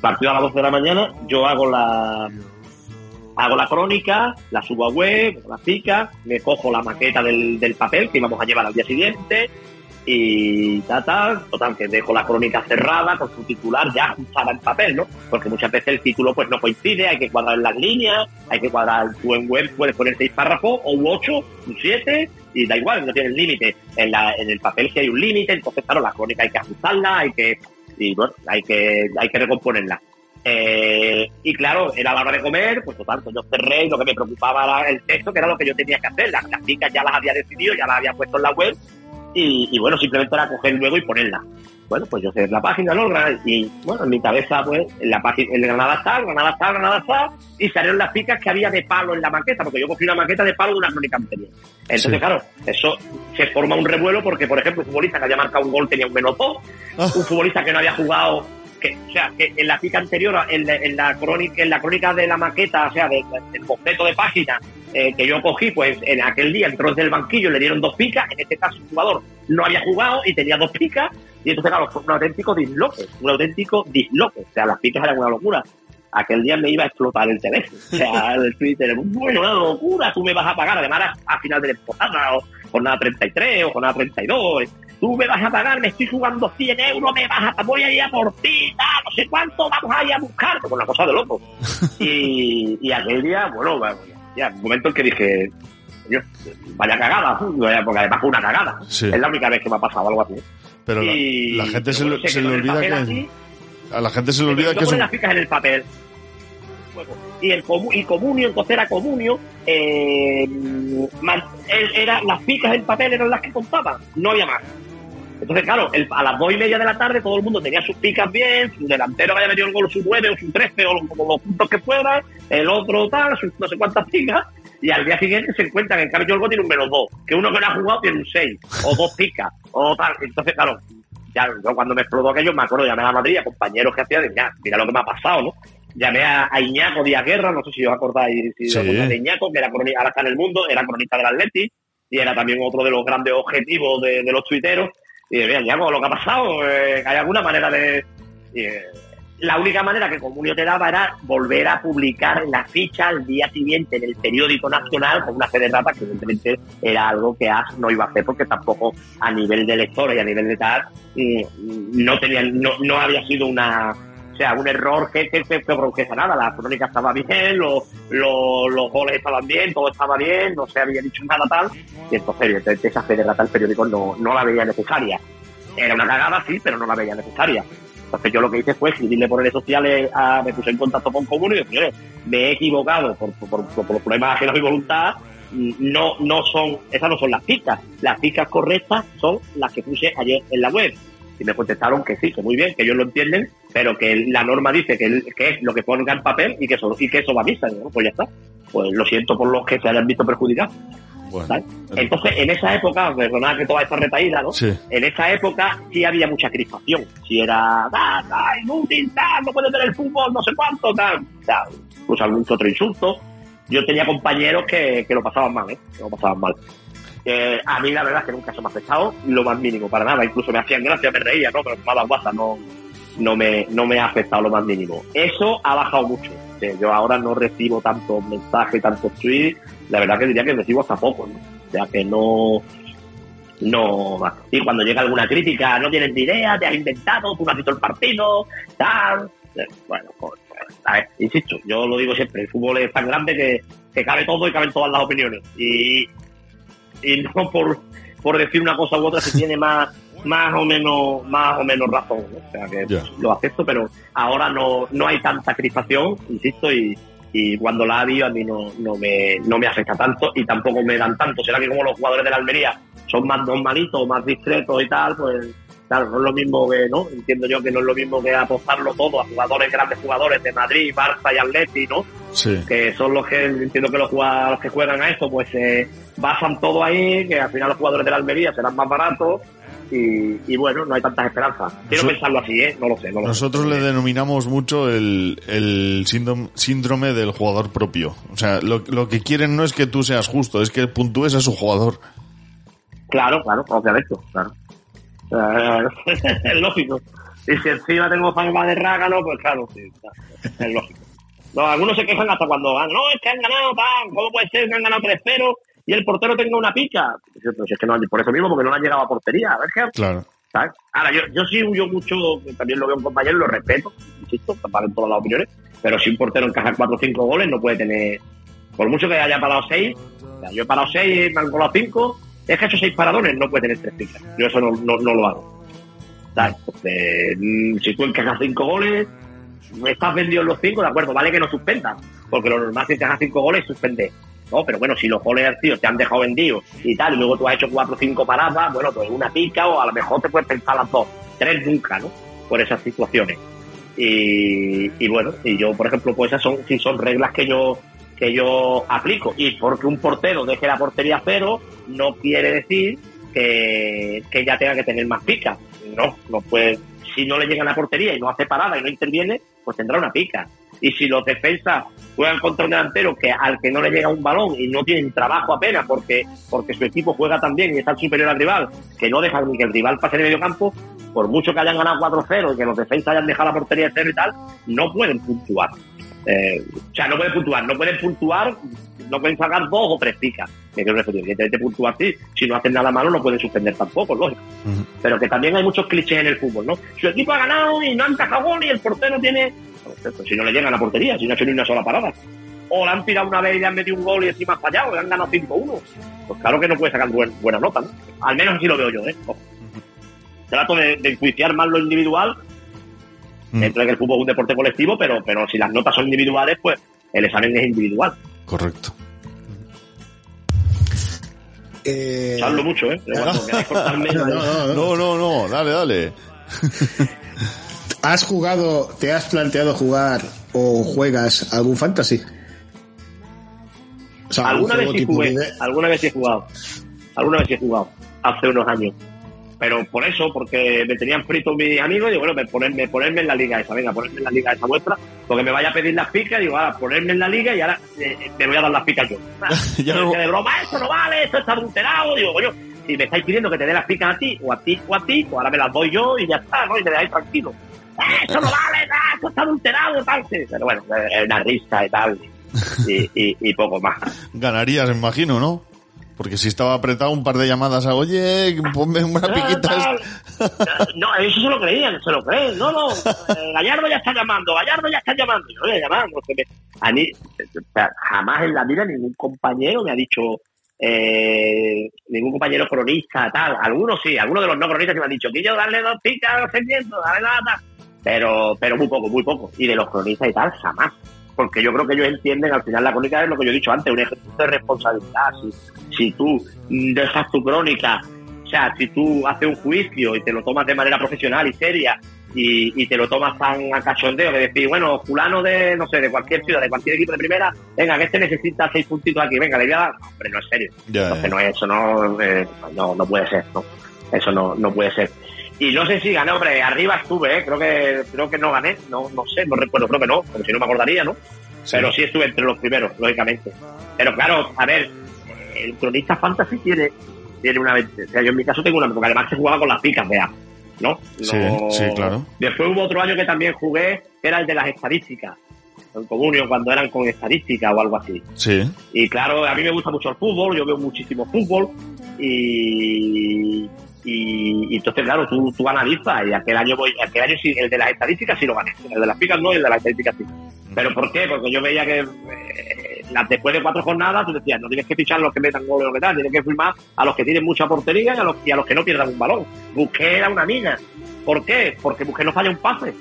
Partido a las 12 de la mañana, yo hago la hago la crónica, la subo a web, la pica, me cojo la maqueta del, del papel que íbamos a llevar al día siguiente y tal, tal, total, que dejo la crónica cerrada con su titular ya ajustada en papel, ¿no? Porque muchas veces el título pues no coincide, hay que cuadrar las líneas, hay que cuadrar, tú en web puedes poner seis párrafos o ocho, u siete, y da igual, no tienes límite. En, la, en el papel sí hay un límite, entonces claro, la crónica hay que ajustarla, hay que, y bueno, hay que, hay que recomponerla. Eh, y claro, era la hora de comer, pues total, pues yo cerré y lo que me preocupaba era el texto, que era lo que yo tenía que hacer. Las, las ya las había decidido, ya las había puesto en la web y, y bueno, simplemente era coger luego y ponerla. Bueno, pues yo cerré la página, ¿no? Y bueno, en mi cabeza, pues, en la página, el Granada está, el Granada está, Granada está, y salieron las picas que había de palo en la maqueta, porque yo cogí una maqueta de palo de una crónica anterior. Entonces, Sí. claro, eso se forma un revuelo porque, por ejemplo, un futbolista que había marcado un gol tenía un menos dos, un futbolista que no había jugado que, o sea, que en la pica anterior, en la, en la crónica, en la crónica de la maqueta, o sea, de- del boceto de página eh, que yo cogí, pues en aquel día entró desde el banquillo, le dieron dos picas, en este caso el jugador no había jugado y tenía dos picas, y entonces claro, fue un auténtico disloque, un auténtico disloque, o sea, las picas eran una locura. Aquel día me iba a explotar el teléfono, o sea, *laughs* el Twitter, bueno, una locura, tú me vas a pagar, además a final de temporada, o jornada 33 o jornada 32, eh, tú me vas a pagar, me estoy jugando 100 euros, me vas a, voy a ir a por ti, tal, no sé cuánto, vamos a ir a buscar, como una cosa de loco. *laughs* Y, y aquel día, bueno, ya, un momento en que dije, "Coño, vaya cagada, vaya, porque además fue una cagada. Sí. Es la única vez que me ha pasado algo así. Pero la, Y- la gente se, se le olvida que... así, A la gente se le olvida que es un... las picas en el papel. Y el comu- y comunio, entonces era comunio, eh, man- él- era, las picas en papel eran las que contaban, no había más. Entonces, claro, el- a las dos y media de la tarde todo el mundo tenía sus picas bien, su delantero que había metido el gol, su nueve o su trece o los, los puntos que fueran, el otro tal, sus no sé cuántas picas, y al día siguiente se encuentran que en cambio el gol tiene un menos dos, que uno que no ha jugado tiene un seis, o dos picas, o tal. Entonces, claro, ya yo cuando me explotó aquello, me acuerdo, llamé a Madrid a compañeros que hacían, mira, mira lo que me ha pasado, ¿no? Llamé a, a Iñaco Díaz Guerra, no sé si os acordáis si Sí. os de Iñaco, que era cronista, ahora está en el mundo, era cronista del Atleti, y era también otro de los grandes objetivos de, de los tuiteros. Y mira, Iñaco, lo que ha pasado, eh, ¿hay alguna manera de...? Eh, la única manera que Comunio te daba era volver a publicar la ficha al día siguiente en el periódico nacional con una fe de rata que evidentemente era algo que AS no iba a hacer porque tampoco a nivel de lectores y a nivel de tal mm, no tenía no, no había sido una sea, un error que, que, que, que nada. La crónica estaba bien, los, los, los goles estaban bien, todo estaba bien, no se había dicho nada tal. Y entonces, esa fe de el periódico no, no la veía necesaria. Era una cagada, sí, pero no la veía necesaria. Entonces yo lo que hice fue escribirle por redes sociales, a, me puse en contacto con Comuno y dije, me he equivocado por, por, por, por problemas ajenos a mi voluntad, no, no son, esas no son las citas. Las citas correctas son las que puse ayer en la web. Y me contestaron que sí, que muy bien, que ellos lo entienden, pero que la norma dice que, que es lo que ponga en papel y que eso, y que eso va a misa. Pues ya está. Pues lo siento por los que se hayan visto perjudicados. Bueno. Entonces, en esa época, perdonad que toda esta retaída, ¿no? Sí. En esa época sí había mucha crispación. Si era, da, da, inútil, tal, no puede tener el fútbol, no sé cuánto, tal. Sea, pues algún otro insulto. Yo tenía compañeros que, que lo pasaban mal, ¿eh? Que lo pasaban mal. Eh, a mí la verdad es que nunca se me ha afectado lo más mínimo, para nada. Incluso me hacían gracia, me reía, ¿no? Pero daba WhatsApp, no, no, me, no me ha afectado lo más mínimo. Eso ha bajado mucho. Yo ahora no recibo tantos mensajes, tantos tweets. La verdad que diría que recibo hasta poco, ¿no? O sea, que no... No, y cuando llega alguna crítica, no tienes ni idea, te has inventado, tú no has visto el partido, tal. Eh, Bueno, pues, a ver, insisto, yo lo digo siempre, el fútbol es tan grande que, que cabe todo y caben todas las opiniones. Y, y no por, por decir una cosa u otra se tiene más más o menos más o menos razón ¿no? o sea que lo acepto pero ahora no no hay tanta crispación insisto y, y cuando la ha habido a mí no, no me no me afecta tanto y tampoco me dan tanto será que como los jugadores de la Almería son más normalitos más discretos y tal pues claro no es lo mismo que no entiendo yo que no es lo mismo que apostarlo todo a jugadores grandes jugadores de Madrid Barça y Atleti no Sí. que son los que entiendo que los, que juegan a esto pues se basan todo ahí que al final los jugadores de la Almería serán más baratos y, y bueno no hay tantas esperanzas quiero pensarlo así eh no lo sé no lo Nosotros sé. le denominamos mucho el, el síndrome, síndrome del jugador propio. O sea, lo, lo que quieren no es que tú seas justo, es que puntúes a su jugador. claro claro obviamente claro *laughs* Es lógico. Y si encima tengo fama de rágano pues claro sí, es lógico. No, algunos se quejan hasta cuando ganan no es que han ganado pan ¿cómo puede ser que han ganado 3-0 y el portero tenga una pica Pues, pues es que no por eso mismo porque no le han llegado a portería a ver qué Claro. ¿sabes? Ahora, yo, yo sí yo mucho, que también lo veo un compañero, lo respeto, insisto, para todas las opiniones, pero si un portero encaja 4 o 5 goles, no puede tener, por mucho que haya parado 6, o sea, yo he parado 6, me han colado 5, es que he hecho 6 paradones, no puede tener 3 picas. Yo eso no, lo hago. Mm, si tú encajas 5 goles, estás vendido en los 5, de acuerdo, vale que no suspendas, porque lo normal es que encajas 5 goles y suspender. No, pero bueno, si los goles tío, te han dejado vendido y tal, y luego tú has hecho cuatro o cinco paradas, bueno, pues una pica o a lo mejor te puedes pensar las dos, tres nunca, ¿no? Por esas situaciones. Y, y bueno, y yo, por ejemplo, pues esas son, si son reglas que yo que yo aplico. Y porque un portero deje la portería cero, no quiere decir que, que ya tenga que tener más pica. No, no puede. Si no le llega la portería y no hace parada y no interviene, pues tendrá una pica. Y si los defensas juegan contra un delantero que al que no le llega un balón y no tienen trabajo apenas porque, porque su equipo juega tan bien y está superior al rival, que no dejan ni que el rival pase en medio campo, por mucho que hayan ganado 4-0 y que los defensas hayan dejado la portería de cero y tal, no pueden puntuar. Eh, o sea, no pueden puntuar, no pueden puntuar, no pueden sacar dos o tres picas. Me quiero referir, evidentemente puntuar sí, si no hacen nada malo no pueden suspender tampoco, lógico. Pero que también hay muchos clichés en el fútbol, ¿no? Su equipo ha ganado y no ha encajado gol y el portero tiene... Perfecto, si no le llegan a la portería, si no ha hecho ni una sola parada. O le han tirado una vez y le han metido un gol y encima ha fallado, y han ganado 5-1. Pues claro que no puede sacar buen- buena nota, ¿no? Al menos así lo veo yo, ¿eh? Ojo. Trato de, de enjuiciar más lo individual Mm, Dentro de que el fútbol es un deporte colectivo, pero, pero si las notas son individuales, pues el examen es individual. correcto. Eh, Hablo mucho, ¿eh? Pero cuando queráis cortarme, no, no, no, no. Dale, dale. ¿Has jugado, te has planteado jugar o juegas algún fantasy? O sea, algún alguna vez sí jugué, de- alguna vez sí he jugado. Alguna vez sí he jugado. Hace unos años. Pero por eso, porque me tenían frito mis amigos, digo, bueno, me ponerme, ponerme en la liga esa, venga, ponerme en la liga esa vuestra, porque me vaya a pedir las picas, digo, ahora ponerme en la liga y ahora eh, me voy a dar las picas yo. *laughs* Ya no- de broma, esto no vale, esto está adulterado, digo, coño, si me estáis pidiendo que te dé las picas a ti, o a ti, o a ti, pues ahora me las doy yo y ya está, ¿no? Y me dejáis tranquilo. ¡Eh, eso no vale, nada, eso está adulterado, tal. Sí, Pero bueno, es una risa y tal, y, y, y poco más. *laughs* Ganarías, me imagino, ¿no? Porque si estaba apretado un par de llamadas a, oye, ponme una piquita. No, eso se lo creían, se lo creen. No, no, eh, Gallardo ya está llamando, Gallardo ya está llamando. Yo voy a llamar, a mí, jamás en la vida ningún compañero me ha dicho, eh, ningún compañero cronista, tal. Algunos sí, algunos de los no cronistas que me han dicho, que yo darle dos picas a los sentimientos, dale nada. Pero, pero muy poco, muy poco. Y de los cronistas y tal, jamás. Porque yo creo que ellos entienden, al final la crónica es lo que yo he dicho antes, un ejercicio de responsabilidad. Si, si tú dejas tu crónica, o sea, si tú haces un juicio y te lo tomas de manera profesional y seria y, y te lo tomas tan a cachondeo que decir, bueno, fulano de, no sé, de cualquier ciudad, de cualquier equipo de primera, venga, que este necesita seis puntitos aquí, venga, le voy a dar. No, hombre, no es serio. Ya, Entonces ya. no es eso, no, eh, no, no puede ser, no. Eso no, no puede ser. Y no sé si gané, hombre, arriba estuve, ¿eh? creo que creo que no gané, no, no sé, no recuerdo, creo que no, porque si no me acordaría, ¿no? Pero sí estuve entre los primeros, lógicamente. Pero claro, a ver, el cronista fantasy tiene, tiene una o sea, yo en mi caso tengo una, porque además se jugaba con las picas, vea, ¿no? Sí, No- sí, claro. Después hubo otro año que también jugué, que era el de las estadísticas, en comunio, cuando eran con estadística o algo así. Sí. Y claro, a mí me gusta mucho el fútbol, yo veo muchísimo fútbol y, y, y entonces, claro, tú, tú analizas y aquel año voy, aquel año sí, el de las estadísticas sí lo gané, el de las picas no y el de las estadísticas sí. ¿Pero por qué? Porque yo veía que eh, las después de cuatro jornadas tú decías, no tienes que fichar a los que metan goles o que tal, tienes que firmar a los que tienen mucha portería y a los, y a los que no pierdan un balón. Busqué era una mina. ¿Por qué? Porque Busqué no falla un pase.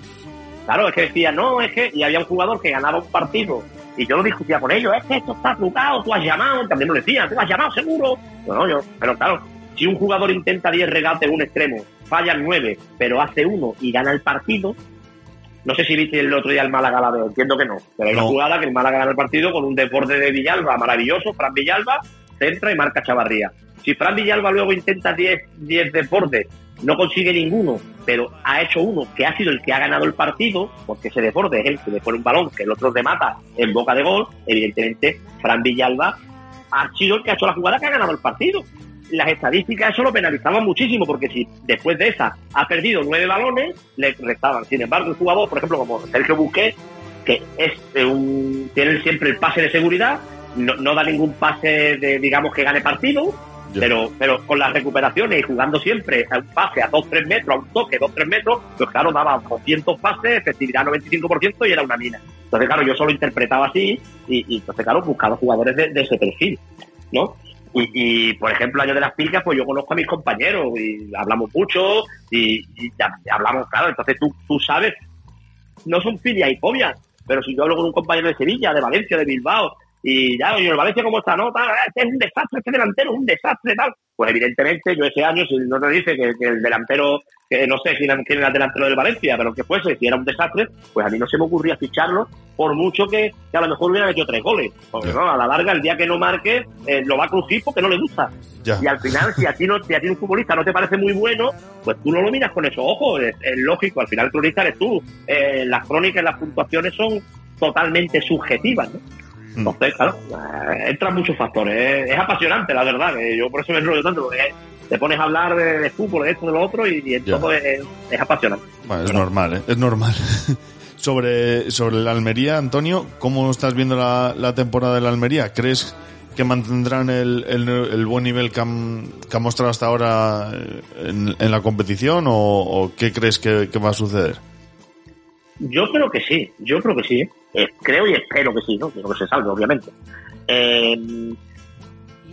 Claro, es que decía, no, es que, y había un jugador que ganaba un partido, y yo lo discutía con ellos, es que esto está trucado, tú has llamado, también lo decían, tú has llamado seguro. No, no, yo, pero claro, si un jugador intenta 10 regates en un extremo, falla 9, pero hace uno y gana el partido, no sé si viste el otro día el Málaga la veo, entiendo que no, pero hay No. una jugada que el Málaga gana el partido con un desborde de Villalba maravilloso, Fran Villalba, centra y marca Chavarría. Si Fran Villalba luego intenta 10 10 desbordes, no consigue ninguno, pero ha hecho uno que ha sido el que ha ganado el partido, porque ese desborde es el que le pone un balón que el otro remata en boca de gol, evidentemente Fran Villalba ha sido el que ha hecho la jugada que ha ganado el partido. Las estadísticas eso lo penalizaban muchísimo, porque si después de esa ha perdido nueve balones, le restaban. Sin embargo, un jugador, por ejemplo, como Sergio Busquets, que es un, tiene siempre el pase de seguridad, no, no da ningún pase de, digamos, que gane partido, pero, pero con las recuperaciones y jugando siempre a un pase a 2-3 metros, a un toque 2-3 metros, pues claro, daba 200 pases, efectividad 95% y era una mina. Entonces, claro, yo solo interpretaba así y, y entonces, claro, buscaba jugadores de, de ese perfil, ¿no? Y, y, por ejemplo, año de las picas, pues yo conozco a mis compañeros y hablamos mucho y, y hablamos, claro, entonces tú, tú sabes, no son filias y fobias, pero si yo hablo con un compañero de Sevilla, de Valencia, de Bilbao, y ya, oye, el Valencia cómo está, no, tal, este es un desastre, este delantero es un desastre, tal. Pues evidentemente yo ese año, si no te dice que, que el delantero, que no sé quién, era el delantero del Valencia, pero que fuese, si era un desastre, pues a mí no se me ocurría ficharlo, por mucho que, que a lo mejor hubiera metido tres goles. Porque no, a la larga, el día que no marque, eh, lo va a crujir porque no le gusta. Ya. Y al final, si a ti no, si a ti un futbolista no te parece muy bueno, pues tú no lo miras con esos ojos. Es, es lógico, al final el cronista eres tú. Eh, las crónicas, las puntuaciones son totalmente subjetivas, ¿no? Entonces, claro, eh, entran muchos factores. Es, es apasionante, la verdad. eh, yo por eso me enrollo tanto, porque eh, te pones a hablar de, de fútbol, de esto, de lo otro, y, y todo es, apasionante. Bueno, es normal, ¿eh? Es normal. *laughs* sobre, sobre la Almería, Antonio, ¿cómo estás viendo la, la temporada de la Almería? ¿Crees que mantendrán el, el, el buen nivel que han, que han mostrado hasta ahora eh, en, en la competición o, o qué crees que, que va a suceder? Yo creo que sí, yo creo que sí. Eh, creo y espero que sí, ¿no? Quiero que se salve, obviamente. Eh,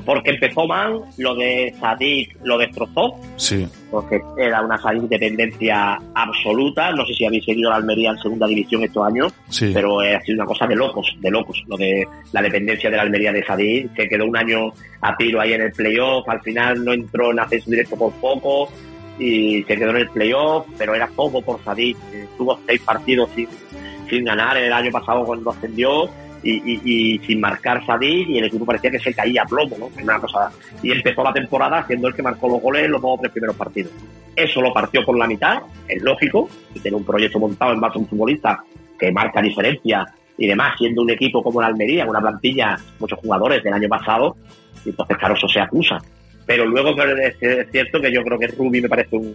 porque empezó mal, lo de Sadik lo destrozó, Sí, porque era una Sadik dependencia absoluta. No sé si habéis seguido la Almería en segunda división estos años, sí. pero eh, ha sido una cosa de locos, de locos, lo de la dependencia de la Almería de Sadik. Se quedó un año a tiro ahí en el playoff, al final no entró en acceso directo por poco y se quedó en el playoff, pero era todo por Sadik. Tuvo seis partidos sin, sin ganar el año pasado cuando ascendió y, sin marcar Sadik y el equipo parecía que se caía a plomo, ¿no? Una cosa, y empezó la temporada siendo el que marcó los goles en los dos o tres primeros partidos. Eso lo partió por la mitad, es lógico, y tiene un proyecto montado en base a un futbolista que marca diferencia y demás, siendo un equipo como la Almería, una plantilla, muchos jugadores del año pasado, y entonces claro, eso se acusa. pero luego es cierto que yo creo que Rubi me parece un,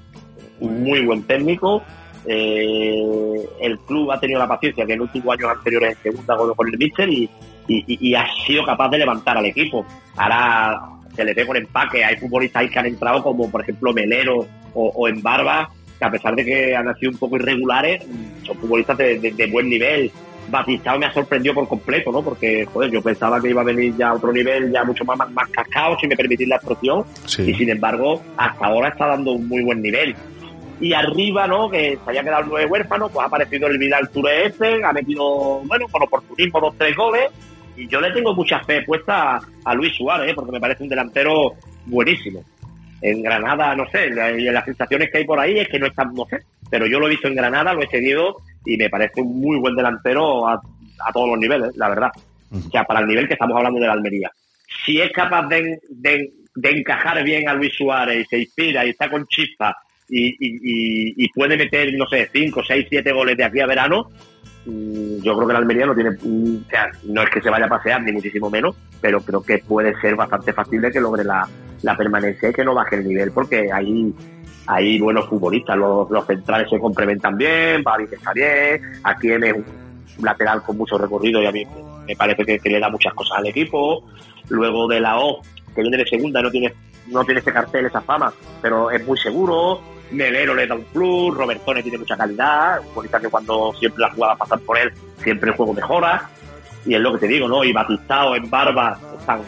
un muy buen técnico. Eh, el club ha tenido la paciencia que en los últimos años anteriores en segunda con el Mister y, y, y, ha sido capaz de levantar al equipo. Ahora se le ve con empaque. Hay futbolistas ahí que han entrado como por ejemplo Melero o, o en Barba, que a pesar de que han sido un poco irregulares, son futbolistas de, de, de buen nivel. Batistao me ha sorprendido por completo, ¿no? Porque, joder, yo pensaba que iba a venir ya a otro nivel, ya mucho más, más, más cascado, si me permitís la expresión. Sí. Y sin embargo, hasta ahora está dando un muy buen nivel. Y arriba, ¿no? Que se había quedado el nueve huérfano, pues ha aparecido el Vidal Touré este, ha metido, bueno, con oportunismo dos, tres goles. Y yo le tengo mucha fe puesta a, Luis Suárez, ¿eh? porque me parece un delantero buenísimo. En Granada, no sé, las sensaciones que hay por ahí es que no están, no sé, pero yo lo he visto en Granada, lo he seguido y me parece un muy buen delantero a, a todos los niveles, la verdad. O sea, para el nivel que estamos hablando de la Almería. Si es capaz de, de, de encajar bien a Luis Suárez y se inspira y está con chispa y, y, y, puede meter, no sé, 5, 6, 7 goles de aquí a verano, mm, yo creo que la Almería no tiene, mm, o sea, no es que se vaya a pasear, ni muchísimo menos, pero creo que puede ser bastante factible que logre la, permanencia y que no baje el nivel, porque hay, hay buenos futbolistas, los, los centrales se complementan bien, Babi está bien, aquí es un lateral con mucho recorrido y a mí me parece que, que le da muchas cosas al equipo, luego de la O, que viene de segunda, no tiene, no tiene ese cartel, esa fama, pero es muy seguro, Melero le da un plus, Robertone tiene mucha calidad, un que cuando siempre las jugadas pasan por él, siempre el juego mejora, y es lo que te digo, ¿no? Y Batistao en Barba están,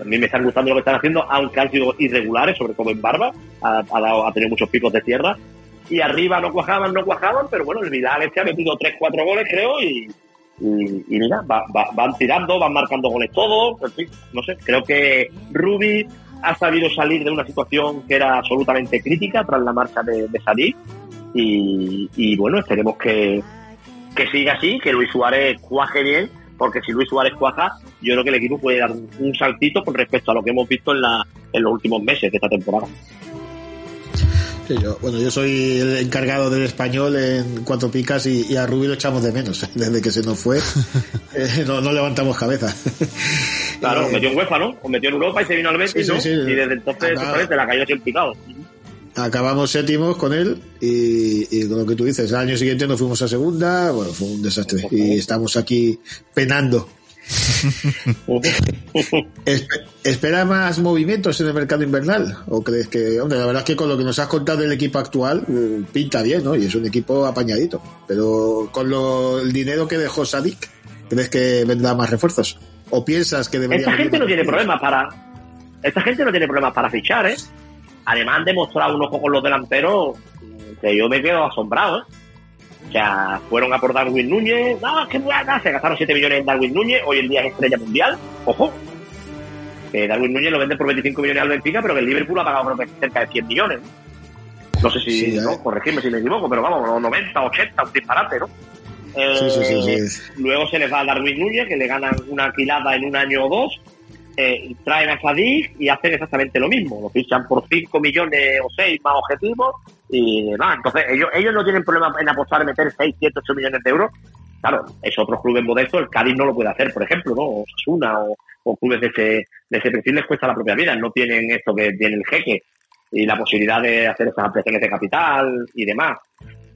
a mí me están gustando lo que están haciendo, aunque han sido irregulares, sobre todo en Barba, ha, ha, dado, ha tenido muchos picos de tierra, y arriba no cuajaban, no cuajaban, pero bueno, el Vidal este ha metido 3-4 goles, creo, y, y, y mira, va, va, van tirando, van marcando goles todos, en fin, no sé, creo que Rubi ha sabido salir de una situación que era absolutamente crítica tras la marcha de, de y, bueno, esperemos que, siga así, que Luis Suárez cuaje bien, porque si Luis Suárez cuaja, yo creo que el equipo puede dar un, saltito con respecto a lo que hemos visto en los últimos meses de esta temporada. Sí, yo, bueno, yo soy el encargado del español en cuatro picas y, y a Rubí lo echamos de menos. *laughs* Desde que se nos fue, *laughs* eh, no, no, levantamos cabeza. *laughs* Claro, eh, metió en UEFA, ¿no? O metió en Europa y se vino al Betis, sí, ¿no? Sí. Y desde entonces Acá, se la cayó así en picado. Acabamos séptimos con él y, y, con lo que tú dices, el año siguiente nos fuimos a segunda, bueno, fue un desastre. Y estamos aquí penando. *laughs* ¿Espera más movimientos en el mercado invernal? ¿O crees que, hombre, la verdad es que con lo que nos has contado del equipo actual, eh, pinta bien, ¿no? Y es un equipo apañadito. Pero con lo, el dinero que dejó Sadik, ¿crees que vendrá más refuerzos? ¿O piensas que debería Esta gente no tiene problemas para. Esta gente no tiene problemas para fichar, ¿eh? Además han demostrado unos pocos los delanteros que yo me quedo asombrado, ¿eh? Sea, fueron a por Darwin Núñez, no, que buena, se gastaron 7 millones en Darwin Núñez, hoy en día es estrella mundial, ojo. Eh, Darwin Núñez lo vende por 25 millones al Benfica, pero que el Liverpool ha pagado creo que cerca de 100 millones. No sé si, sí, no, corregirme si me equivoco, pero vamos, 90, 80, un disparate, ¿no? Eh, sí, sí, luego se les va a Darwin Núñez, que le ganan una alquilada en un año o dos, eh, traen a Sadik y hacen exactamente lo mismo. Lo fichan por 5 millones o 6 más objetivos y demás. Entonces, ellos, ellos no tienen problema en apostar en meter 6, 7, 8 millones de euros. Claro, es otros clubes modestos, el Cádiz no lo puede hacer, por ejemplo, ¿no? O Sasuna o, clubes de ese, de ese perfil les cuesta la propia vida. No tienen esto que tiene el jeque y la posibilidad de hacer esas ampliaciones de capital y demás.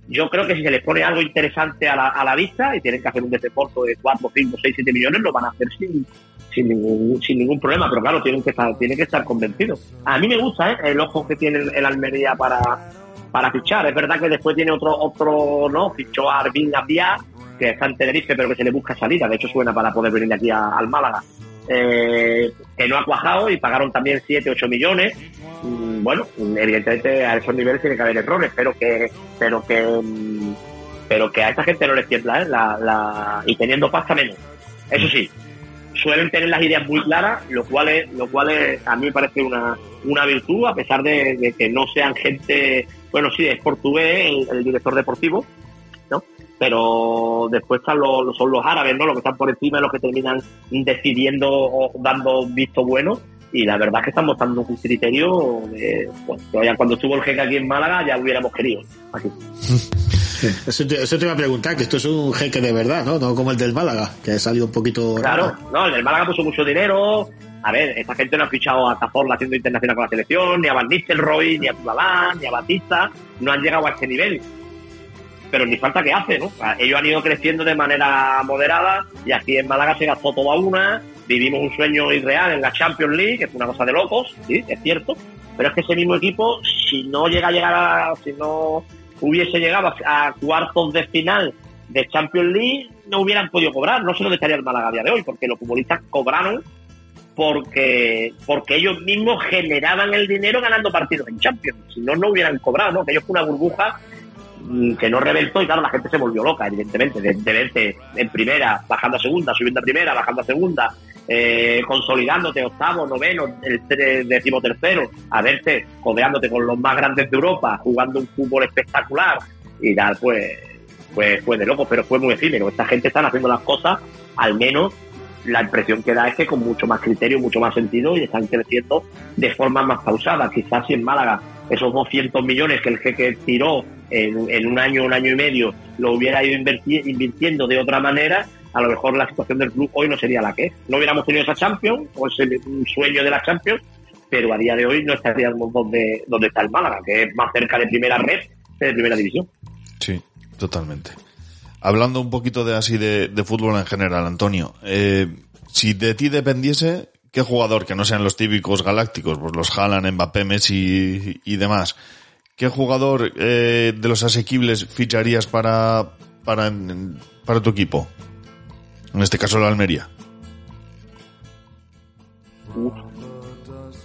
Yo creo que si se les pone algo interesante a la, a la vista y tienen que hacer un desembolso de 4, 5, 6, 7 millones, lo van a hacer sin, sin ningún, sin ningún problema, pero claro, tienen que estar, tienen que estar convencidos. A mí me gusta ¿eh? el ojo que tiene el, Almería para, para fichar. Es verdad que después tiene otro, otro, ¿no? Fichó a Arvin Abia, que está en Tenerife, pero que se le busca salida. De hecho, suena para poder venir de aquí a, al Málaga. Eh, que no ha cuajado y pagaron también 7, 8 millones. Mm, bueno, evidentemente a esos niveles tiene que haber errores, pero que, pero que, mm, pero que a esta gente no les tiembla, ¿eh? La, la, y teniendo pasta menos. Eso sí, suelen tener las ideas muy claras, lo cual es, lo cual a mí me parece una, una virtud, a pesar de, de que no sean gente, bueno, sí, es portugués, el, director deportivo, ¿no? Pero después están los, son los árabes, ¿no? Los que están por encima, los que terminan decidiendo o dando visto bueno. Y la verdad es que están mostrando un criterio, de, bueno, todavía cuando estuvo el jeque aquí en Málaga ya hubiéramos querido. Así. *laughs* Eso te, eso te, iba a preguntar, que esto es un jeque de verdad, ¿no? No como el del Málaga, que ha salido un poquito... Claro, no, el del Málaga puso mucho dinero, a ver, esta gente no ha fichado a Cazorla haciendo internacional con la selección, ni a Van Nistelrooy, ni a Tulalán, ni a Batista, no han llegado a este nivel. Pero ni falta que hace, ¿no? O sea, ellos han ido creciendo de manera moderada y aquí en Málaga se gastó todo a una, vivimos un sueño irreal en la Champions League, que es una cosa de locos, sí, es cierto, pero es que ese mismo equipo, si no llega a llegar a, si no hubiese llegado a, cuartos de final de Champions League, no hubieran podido cobrar, no sé dónde estaría el Málaga a día de hoy, porque los futbolistas cobraron porque porque ellos mismos generaban el dinero ganando partidos en Champions. Si no, no hubieran cobrado, ¿no? Que ellos fue una burbuja mm, que no reventó y claro, la gente se volvió loca, evidentemente, de, de verte en primera, bajando a segunda, subiendo a primera, bajando a segunda, eh, consolidándote octavo, noveno, el tre- décimo tercero, a verte codeándote con los más grandes de Europa, jugando un fútbol espectacular y tal, pues, pues fue de loco, pero fue muy efímero. Esta gente están haciendo las cosas, al menos la impresión que da es que con mucho más criterio, mucho más sentido y están creciendo de forma más pausada. Quizás si en Málaga esos 200 millones que el jeque tiró en, en un año, un año y medio, lo hubiera ido invirtiendo de otra manera, a lo mejor la situación del club hoy no sería la que es. No hubiéramos tenido esa Champions o ese sueño de la Champions, pero a día de hoy no estaríamos donde, donde está el Málaga, que es más cerca de primera red que de primera división. Sí, totalmente. Hablando un poquito de así de, de fútbol en general, Antonio, eh, si de ti dependiese, ¿qué jugador, que no sean los típicos galácticos, pues los Haaland, Mbappé, Messi y, y demás, qué jugador eh, de los asequibles ficharías para, para, para tu equipo? En este caso, la Almería.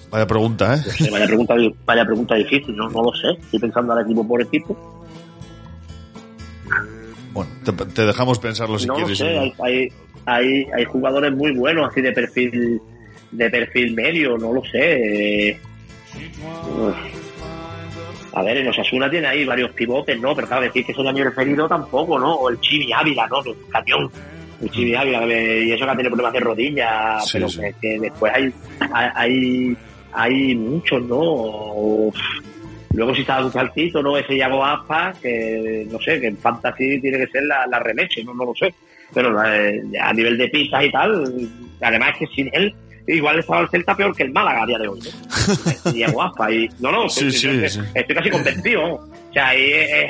Vaya pregunta, ¿eh? Vaya, pregunta, vaya pregunta difícil, no, no lo sé. Estoy pensando al equipo por equipo. Bueno, te, te dejamos pensarlo si no lo quieres. sé, hay, hay, hay, hay jugadores muy buenos así de perfil de perfil medio, no lo sé. uf. A ver, en Osasuna tiene ahí varios pivotes, ¿no? Pero claro, decir que son año referido tampoco, ¿no? O el Chivi Ávila, ¿no? El cañón. El Ávila, y eso que ha tenido problemas de rodilla, Sí, pero sí. que, que después hay, hay, hay, muchos, ¿no? Uf. Luego si está un saltito, ¿no? Ese Yago Aspas, que no sé, que en fantasy tiene que ser la, la remeche, no, no lo sé. Pero eh, a nivel de pistas y tal, además es que sin él, igual estaba el Celta peor que el Málaga a día de hoy, ¿no? *laughs* Y Yago Aspas, y no, no, Sí, estoy, sí, estoy- sí. estoy casi convencido. O sea, ahí es,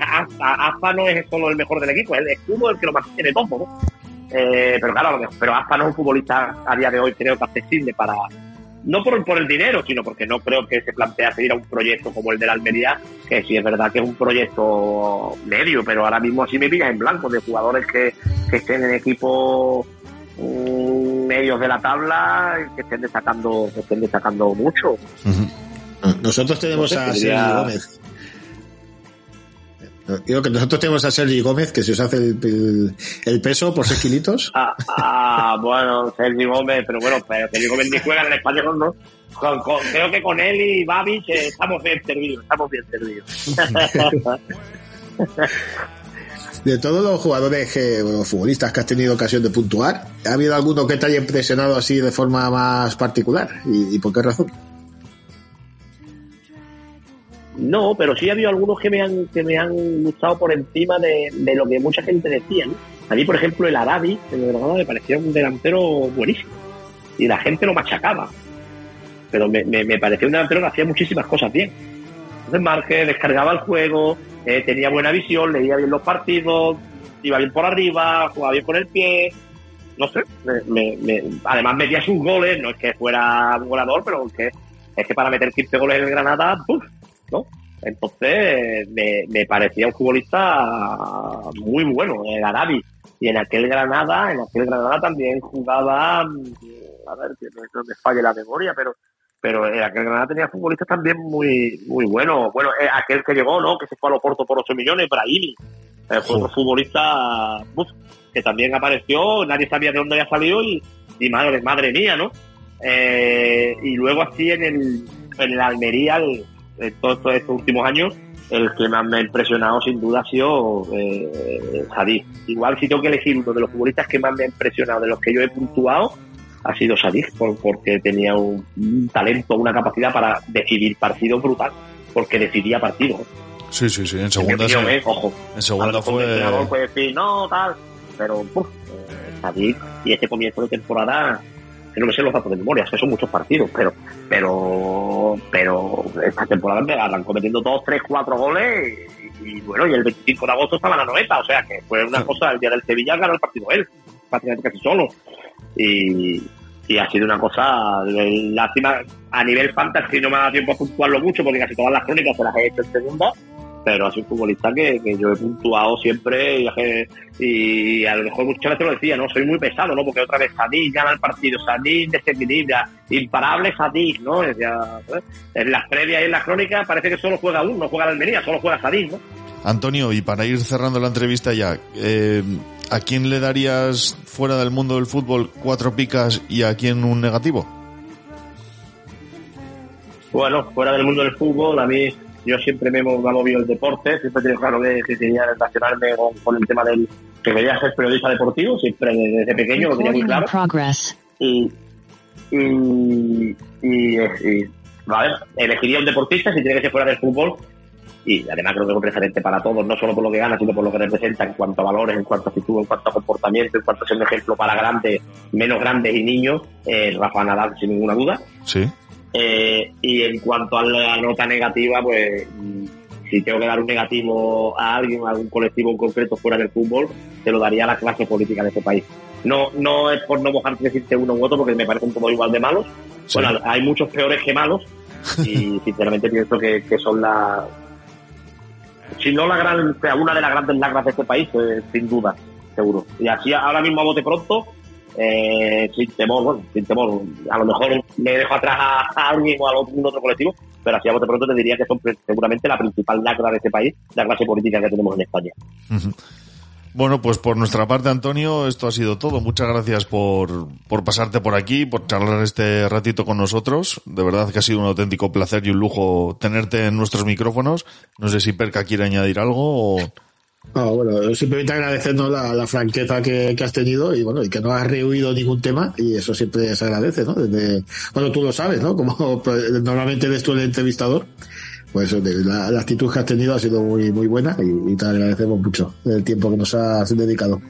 no es solo el mejor del equipo, es el escudo el que lo mantiene todo, ¿no? Eh, pero claro, pero Aspas no es un futbolista a día de hoy, creo que accesible para, no por, por el dinero, sino porque no creo que se plantea seguir a un proyecto como el de la Almería, que sí es verdad que es un proyecto medio, pero ahora mismo así me pillas en blanco de jugadores que, que estén en equipos mm, medios de la tabla y que estén destacando, que estén destacando mucho. Nosotros tenemos No sé, a sería- Sergi Gómez. Digo que nosotros tenemos a Sergi Gómez, que se os hace el, el- el peso por 6 kilitos. Ah, ah, bueno, Sergi Gómez, pero bueno, pero Sergi Gómez ni juega en el español, ¿no? Con- con- creo que con él y Babich eh, estamos bien servidos, estamos bien servidos. *laughs* De todos los jugadores, que, bueno, futbolistas que has tenido ocasión de puntuar, ¿ha habido alguno que te haya impresionado así de forma más particular? ¿Y, y por qué razón? No, pero sí ha habido algunos que me han, que me han gustado por encima de, de lo que mucha gente decía. ¿no? A mí, por ejemplo, el Arabi, el Granada, me parecía un delantero buenísimo. Y la gente lo machacaba. Pero me, me, me parecía un delantero que hacía muchísimas cosas bien. Entonces, Marque descargaba el juego, eh, tenía buena visión, leía bien los partidos, iba bien por arriba, jugaba bien con el pie. No sé, me, además metía sus goles, no es que fuera un goleador, pero que, es que para meter 15 goles en el Granada, ¡puf! ¿No? Entonces me, me parecía un futbolista muy bueno, el Arabi. Y en aquel Granada, en aquel Granada también jugaba, mm, a ver, que no, me falle la memoria, pero pero en aquel Granada tenía futbolistas también muy muy buenos. Bueno, eh, aquel que llegó, ¿no? Que se fue a Loporto por 8 millones, Brahimi. Eh, fue otro futbolista uf, que también apareció, nadie sabía de dónde había salido y, y madre, madre mía, ¿no? Eh, y luego así en el, en el Almería, el- en todos estos, estos últimos años, el que más me ha impresionado sin duda ha sido eh, Sadik. Igual si tengo que elegir uno de los futbolistas que más me ha impresionado, de los que yo he puntuado, ha sido Sadik, por- porque tenía un, un talento, una capacidad para decidir partidos brutal, porque decidía partidos. Sí, sí, sí. En segunda, sí. ¿eh? Ojo. En segunda el fue. entrenador puede decir, no, tal, pero puf, eh, Sadik y este comienzo de temporada que no me sé los datos de memoria, que son muchos partidos, pero pero pero esta temporada me arrancó metiendo dos, tres, cuatro goles y, y bueno, y el 25 de agosto estaba la noveta, o sea que fue una cosa, el día del Sevilla ganó el partido él, prácticamente casi solo. Y, y ha sido una cosa lástima a nivel fantasy no me ha dado tiempo a puntuarlo mucho porque casi todas las crónicas se las he hecho en segundo pero ha sido un futbolista que, que yo he puntuado siempre y, y a lo mejor muchas veces lo decía, ¿no? Soy muy pesado, ¿no? Porque otra vez Sadik gana el partido, Sadik desequilibra, imparable Sadik, ¿no? Decía. En las previas y en las crónicas parece que solo juega uno, no juega la Almería, solo juega Sadik, ¿no? Antonio, y para ir cerrando la entrevista ya, eh, ¿a quién le darías fuera del mundo del fútbol cuatro picas y a quién un negativo? Bueno, fuera del mundo del fútbol, a mí yo siempre me, he movido el deporte, siempre he tenido claro que, que quería relacionarme con, con, el tema del que quería ser periodista deportivo, siempre desde pequeño lo tenía muy claro. Y, y, y, y, vale, elegiría un deportista si tiene que ser fuera del fútbol y además creo que es un referente para todos, no solo por lo que gana, sino por lo que representa en cuanto a valores, en cuanto a actitud, en cuanto a comportamiento, en cuanto a ser un ejemplo para grandes, menos grandes y niños, eh, Rafa Nadal sin ninguna duda. Sí. Eh, y en cuanto a la nota negativa, pues si tengo que dar un negativo a alguien, a algún colectivo en concreto fuera del fútbol, se lo daría a la clase política de este país. No, no es por no mojar decirte uno u otro, porque me parecen todos igual de malos. Sí. Bueno, hay muchos peores que malos, y *laughs* sinceramente pienso que, que son la, si no la gran, una de las grandes lacras de este país, pues, sin duda, seguro. Y así ahora mismo a bote pronto, eh, sin temor, bueno, temor, a lo mejor me dejo atrás a, alguien o a algún otro colectivo, pero así a bote pronto te diría que son seguramente la principal lacra de este país, la clase política que tenemos en España. Bueno, pues por nuestra parte, Antonio, esto ha sido todo. Muchas gracias por, por pasarte por aquí, por charlar este ratito con nosotros. De verdad que ha sido un auténtico placer y un lujo tenerte en nuestros micrófonos. No sé si Perca quiere añadir algo o... No, bueno, simplemente agradecernos la, franqueza que, has tenido y bueno, y que no has rehuido ningún tema y eso siempre se agradece, ¿no? Desde, bueno, tú lo sabes, ¿no? Como normalmente eres tú el entrevistador, pues la, la, actitud que has tenido ha sido muy, muy buena y, y te agradecemos mucho el tiempo que nos has dedicado.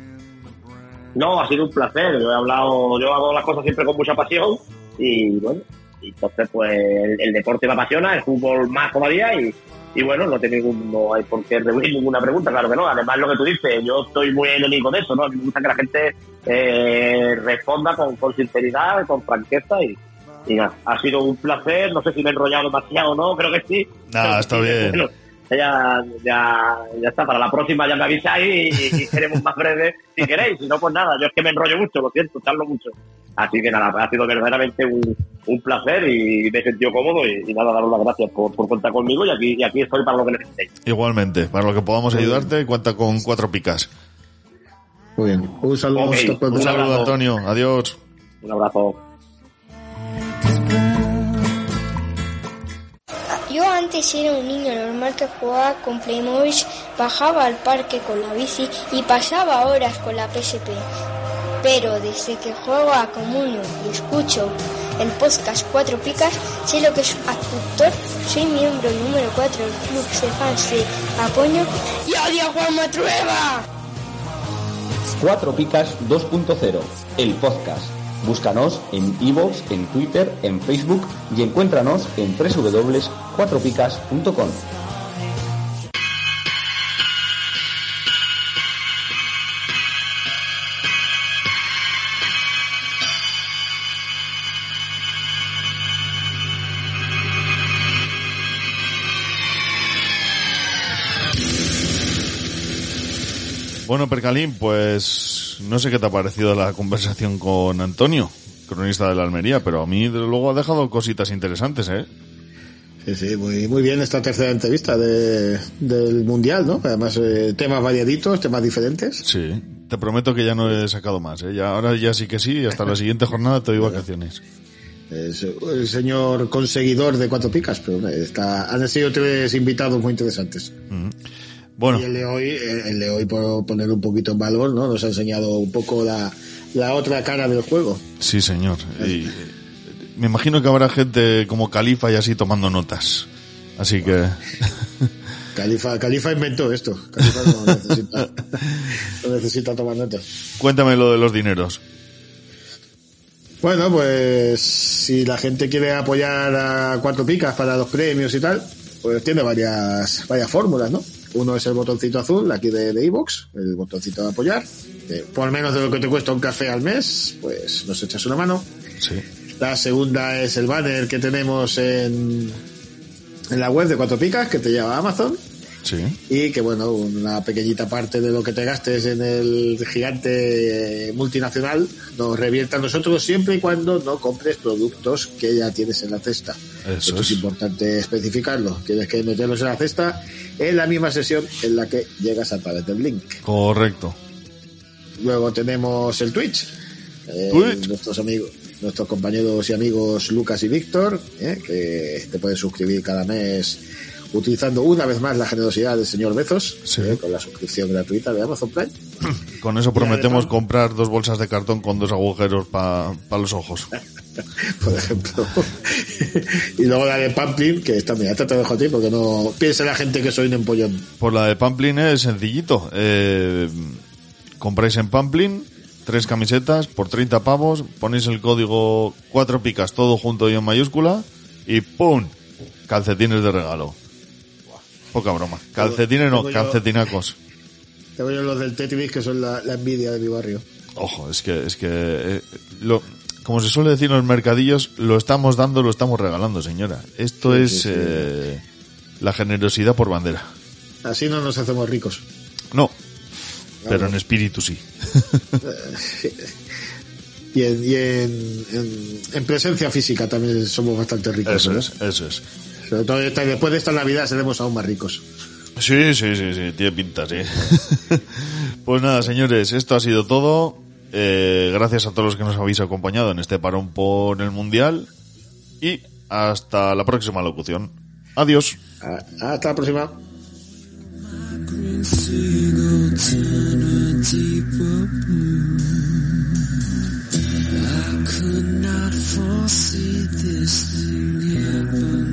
No, ha sido un placer. Yo he hablado, yo hago las cosas siempre con mucha pasión y bueno, y entonces pues el, el deporte me apasiona, el fútbol más todavía y, y bueno, no, tengo, no hay por qué reunir ninguna pregunta, claro que no. Además, lo que tú dices, yo estoy muy enemigo de eso, ¿no? A mí me gusta que la gente eh, responda con, con sinceridad, con franqueza y, y nada, ha sido un placer. No sé si me he enrollado demasiado o no, creo que sí. Nada, está bien. Bueno, ya, ya, ya está, para la próxima ya me avisáis y, y queremos más breve si queréis. Si no, pues nada, yo es que me enrollo mucho, lo siento, charlo mucho. Así que nada, ha sido verdaderamente un, un placer y me he sentido cómodo y, y nada, daros las gracias por, por, contar conmigo y aquí, y aquí estoy para lo que necesitéis. Igualmente, para lo que podamos ayudarte, cuenta con cuatro picas. Muy bien, un saludo. Okay. Un, un saludo, Antonio. Adiós. Un abrazo. Antes era un niño normal que jugaba con Playmobil, bajaba al parque con la bici y pasaba horas con la PSP. Pero desde que juego a Comunio y escucho el podcast Cuatro Picas, sé lo que es actor, soy miembro número 4 del club de fans de Apoño y odio a Juan Matrueva. Cuatro Picas 2.0, el podcast. Búscanos en iVoox, en Twitter, en Facebook y encuéntranos en www.cuatropicas.com. Bueno, Percalín, pues no sé qué te ha parecido la conversación con Antonio, cronista de la Almería, pero a mí desde luego ha dejado cositas interesantes, ¿eh? Sí, sí, muy, muy bien esta tercera entrevista de, del Mundial, ¿no? Además, eh, temas variaditos, temas diferentes. Sí, te prometo que ya no he sacado más, ¿eh? Ya, ahora ya sí que sí, hasta la siguiente jornada te doy vacaciones. Es el señor conseguidor de cuatro picas, pero está, han sido tres invitados muy interesantes. Bueno. Y el de hoy, el de hoy por poner un poquito en valor, ¿no? Nos ha enseñado un poco la, la otra cara del juego. Sí, señor. Y me imagino que habrá gente como Califa y así tomando notas. Así que. *laughs* Califa, Califa inventó esto. Califa no necesita, no necesita tomar notas. Cuéntame lo de los dineros. Bueno, pues si la gente quiere apoyar a Cuatro Picas para los premios y tal, pues tiene varias, varias fórmulas, ¿no? Uno es el botoncito azul, aquí de Evox, el botoncito de apoyar. que por menos de lo que te cuesta un café al mes, pues nos echas una mano. Sí. La segunda es el banner que tenemos en, en la web de Cuatro Picas, que te lleva a Amazon. Sí. Y que, bueno, una pequeñita parte de lo que te gastes en el gigante eh, multinacional nos revierta a nosotros siempre y cuando no compres productos que ya tienes en la cesta. Eso Esto es es. importante especificarlo. Tienes que meterlos en la cesta en la misma sesión en la que llegas a través del link. Correcto. Luego tenemos el Twitch. Eh, Twitch. Nuestros amigos, nuestros compañeros y amigos Lucas y Víctor, eh, que te pueden suscribir cada mes utilizando una vez más la generosidad del señor Bezos, eh, con la suscripción gratuita de Amazon Prime. *laughs* Con eso prometemos comprar dos bolsas de cartón con dos agujeros para los ojos. *laughs* por ejemplo. *laughs* y luego la de Pamplin, que está, mira, te dejo a ti porque no piensa la gente que soy un empollón. Pues la de Pamplin es sencillito. Eh, compráis en Pamplin tres camisetas por 30 pavos, ponéis el código cuatro picas todo junto y en mayúscula y ¡pum! Calcetines de regalo. Poca broma. Calcetines no, tengo yo- calcetinacos. Te voy a los del Tetris que son la, la envidia de mi barrio. Ojo, es que, es que, eh, lo, como se suele decir en los mercadillos, lo estamos dando, lo estamos regalando, señora. Esto Sí, es sí, sí. eh, la generosidad por bandera. Así no nos hacemos ricos. No, pero en espíritu sí. *laughs* Y en, y en, en- en presencia física también somos bastante ricos. Eso ¿verdad? es, eso es. Sobre todo esta- después de esta Navidad seremos aún más ricos. Sí, sí, sí, sí, tiene pinta, sí. *laughs* pues nada, señores, esto ha sido todo. Eh, gracias a todos los que nos habéis acompañado en este parón por el Mundial. Y hasta la próxima locución. Adiós. Hasta la próxima. I could not foresee this thing happening